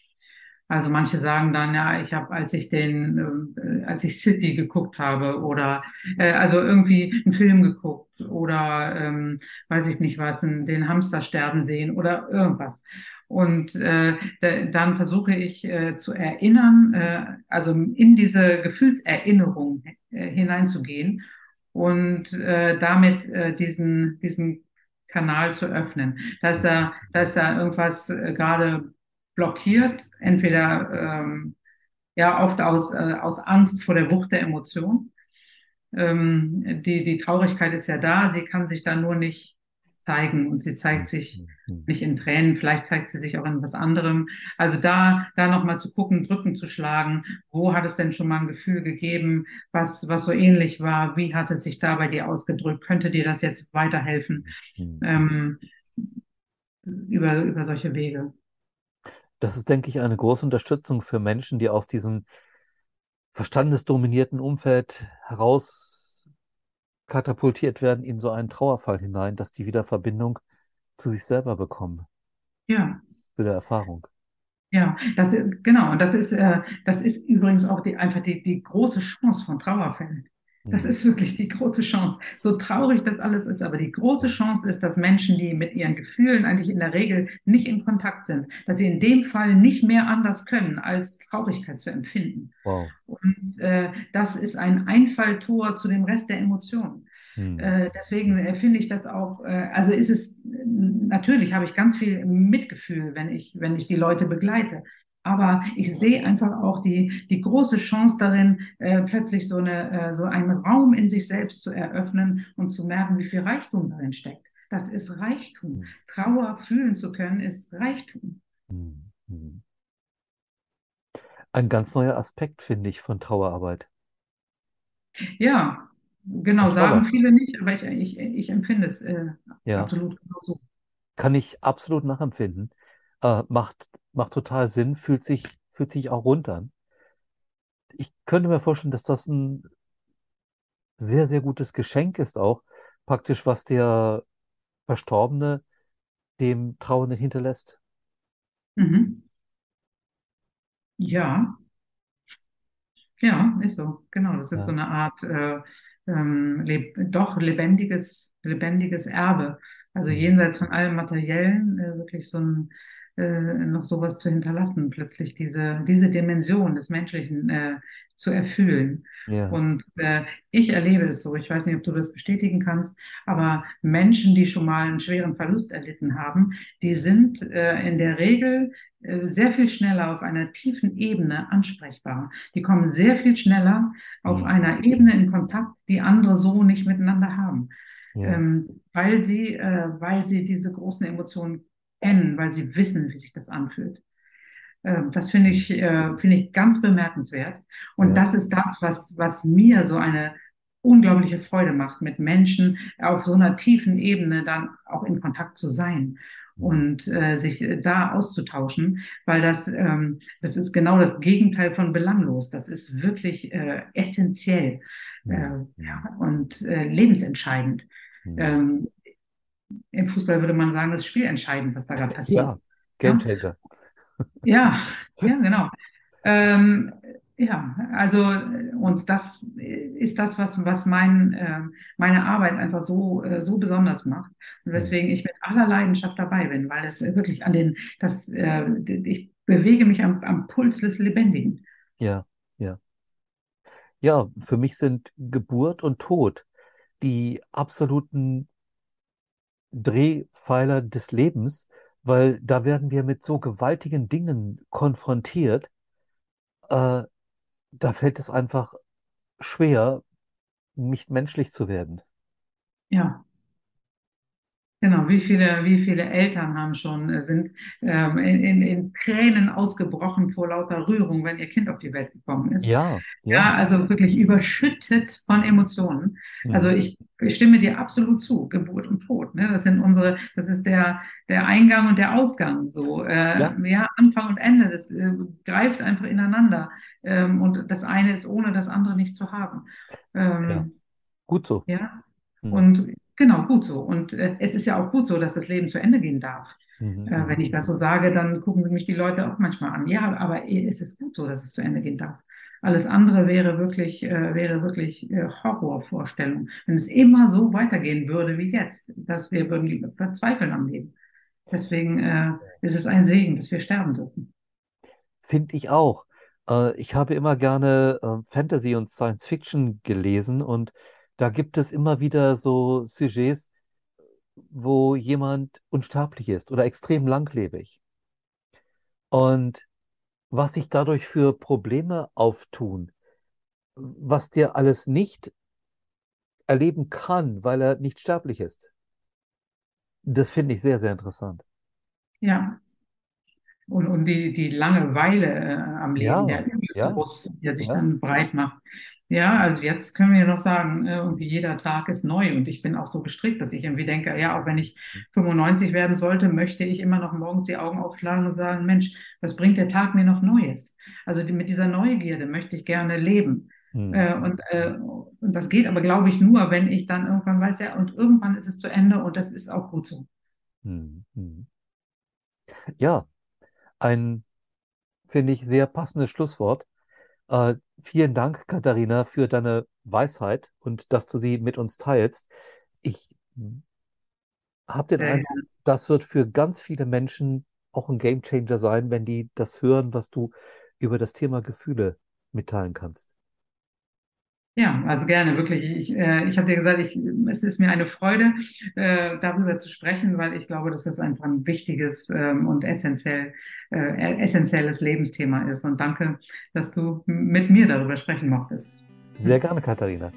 Also manche sagen dann, ja, ich habe, als ich den, äh, als ich City geguckt habe oder äh, also irgendwie einen Film geguckt oder ähm, weiß ich nicht was, den Hamster sterben sehen oder irgendwas. Und äh, dann versuche ich äh, zu erinnern, äh, also in diese Gefühlserinnerung äh, hineinzugehen und äh, damit äh, diesen, diesen Kanal zu öffnen. Da ist da, da ist da irgendwas gerade blockiert, entweder ähm, ja oft aus, aus Angst vor der Wucht der Emotion. Ähm, die, die Traurigkeit ist ja da, sie kann sich da nur nicht zeigen und sie zeigt sich mhm. nicht in Tränen, vielleicht zeigt sie sich auch in was anderem. Also da, da nochmal zu gucken, Brücken zu schlagen, wo hat es denn schon mal ein Gefühl gegeben, was, was so ähnlich war, wie hat es sich da bei dir ausgedrückt, könnte dir das jetzt weiterhelfen mhm. ähm, über, über solche Wege. Das ist, denke ich, eine große Unterstützung für Menschen, die aus diesem verstandesdominierten Umfeld heraus katapultiert werden in so einen Trauerfall hinein, dass die wieder Verbindung zu sich selber bekommen. Ja. Wieder Erfahrung. Ja, das genau. Und das ist, äh, das ist übrigens auch die, einfach die, die große Chance von Trauerfällen. Das ist wirklich die große Chance. So traurig das alles ist, aber die große Chance ist, dass Menschen, die mit ihren Gefühlen eigentlich in der Regel nicht in Kontakt sind, dass sie in dem Fall nicht mehr anders können, als Traurigkeit zu empfinden. Wow. Und äh, das ist ein Einfalltor zu dem Rest der Emotionen. Hm. Äh, deswegen äh, finde ich das auch, äh, also ist es, natürlich habe ich ganz viel Mitgefühl, wenn ich, wenn ich die Leute begleite. Aber ich sehe einfach auch die, die große Chance darin, äh, plötzlich so, eine, äh, so einen Raum in sich selbst zu eröffnen und zu merken, wie viel Reichtum darin steckt. Das ist Reichtum. Mhm. Trauer fühlen zu können, ist Reichtum. Mhm. Ein ganz neuer Aspekt, finde ich, von Trauerarbeit. Ja, genau, sagen viele nicht, aber ich, ich, ich empfinde es äh, ja. absolut genauso. Kann ich absolut nachempfinden. Äh, macht macht total Sinn, fühlt sich, fühlt sich auch rund an. Ich könnte mir vorstellen, dass das ein sehr, sehr gutes Geschenk ist auch, praktisch, was der Verstorbene dem Trauernden hinterlässt. Mhm. Ja, ja, ist so. Genau, das ist ja. so eine Art äh, ähm, leb doch lebendiges, lebendiges Erbe. Also mhm. jenseits von allem Materiellen, äh, wirklich so ein noch sowas zu hinterlassen, plötzlich diese, diese Dimension des Menschlichen äh, zu erfüllen. Ja. Und äh, ich erlebe es so, ich weiß nicht, ob du das bestätigen kannst, aber Menschen, die schon mal einen schweren Verlust erlitten haben, die sind äh, in der Regel äh, sehr viel schneller auf einer tiefen Ebene ansprechbar. Die kommen sehr viel schneller auf mhm. einer Ebene in Kontakt, die andere so nicht miteinander haben. Ja. Ähm, weil sie, äh, weil sie diese großen Emotionen kennen, weil sie wissen, wie sich das anfühlt. Ähm, das finde ich, äh, finde ich ganz bemerkenswert. Und ja. das ist das, was, was mir so eine unglaubliche Freude macht, mit Menschen auf so einer tiefen Ebene dann auch in Kontakt zu sein und äh, sich da auszutauschen, weil das, ähm, das ist genau das Gegenteil von belanglos. Das ist wirklich äh, essentiell äh, ja, und äh, lebensentscheidend. Ähm, im Fußball würde man sagen, das ist spielentscheidend, was da gerade passiert. Ja, Gamechanger. Ja, ja, genau. Ähm, ja, also und das ist das, was, was mein, äh, meine Arbeit einfach so, äh, so besonders macht und weswegen ich mit aller Leidenschaft dabei bin, weil es wirklich an den, das, äh, ich bewege mich am, am Puls des Lebendigen. Ja, ja. Ja, für mich sind Geburt und Tod die absoluten Drehpfeiler des Lebens, weil da werden wir mit so gewaltigen Dingen konfrontiert. Äh, da fällt es einfach schwer, nicht menschlich zu werden. Ja. Genau, wie viele, wie viele Eltern haben schon, äh, sind ähm, in, in, in Tränen ausgebrochen vor lauter Rührung, wenn ihr Kind auf die Welt gekommen ist. Ja, Ja, ja. also wirklich überschüttet von Emotionen. Also Mhm. ich, ich stimme dir absolut zu, Geburt und Tod. Ne? Das sind unsere, das ist der, der Eingang und der Ausgang so. Äh, Ja, ja, Anfang und Ende, das äh, greift einfach ineinander. Ähm, und das eine ist ohne das andere nicht zu haben. ja. Ähm, Gut so. ja, Mhm. und genau, gut so. Und äh, es ist ja auch gut so, dass das Leben zu Ende gehen darf. Mhm. Äh, wenn Mhm. ich das so sage, dann gucken mich die Leute auch manchmal an. Ja, aber eh, es ist gut so, dass es zu Ende gehen darf. Alles andere wäre wirklich, äh, wäre wirklich äh, Horrorvorstellung. Wenn es immer so weitergehen würde wie jetzt, dass wir würden verzweifeln am Leben. Deswegen äh, ist es ein Segen, dass wir sterben dürfen. Finde ich auch. Äh, ich habe immer gerne äh, Fantasy und Science Fiction gelesen und da gibt es immer wieder so Sujets, wo jemand unsterblich ist oder extrem langlebig. Und was sich dadurch für Probleme auftun, was der alles nicht erleben kann, weil er nicht sterblich ist, das finde ich sehr, sehr interessant. Ja, und, und die, die Langeweile äh, am Leben, Ja, der ja, der sich ja. dann breit macht. Ja, also jetzt können wir noch sagen, äh, irgendwie jeder Tag ist neu und ich bin auch so gestrickt, dass ich irgendwie denke, ja, auch wenn ich 95 werden sollte, möchte ich immer noch morgens die Augen aufschlagen und sagen, Mensch, was bringt der Tag mir noch Neues? Also die, mit dieser Neugierde möchte ich gerne leben. Hm, Äh, und, äh, und das geht aber, glaube ich, nur, wenn ich dann irgendwann weiß, ja, und irgendwann ist es zu Ende und das ist auch gut so. hm, hm. Ja, ein, finde ich, sehr passendes Schlusswort. Äh, vielen Dank, Katharina, für deine Weisheit und dass du sie mit uns teilst. Ich habe den Eindruck, das wird für ganz viele Menschen auch ein Gamechanger sein, wenn die das hören, was du über das Thema Gefühle mitteilen kannst. Ja, also gerne, wirklich. Ich, äh, ich habe dir gesagt, ich, es ist mir eine Freude, äh, darüber zu sprechen, weil ich glaube, dass das einfach ein wichtiges ähm, und essentiell, äh, essentielles Lebensthema ist. Und danke, dass du mit mir darüber sprechen mochtest. Sehr gerne, Katharina.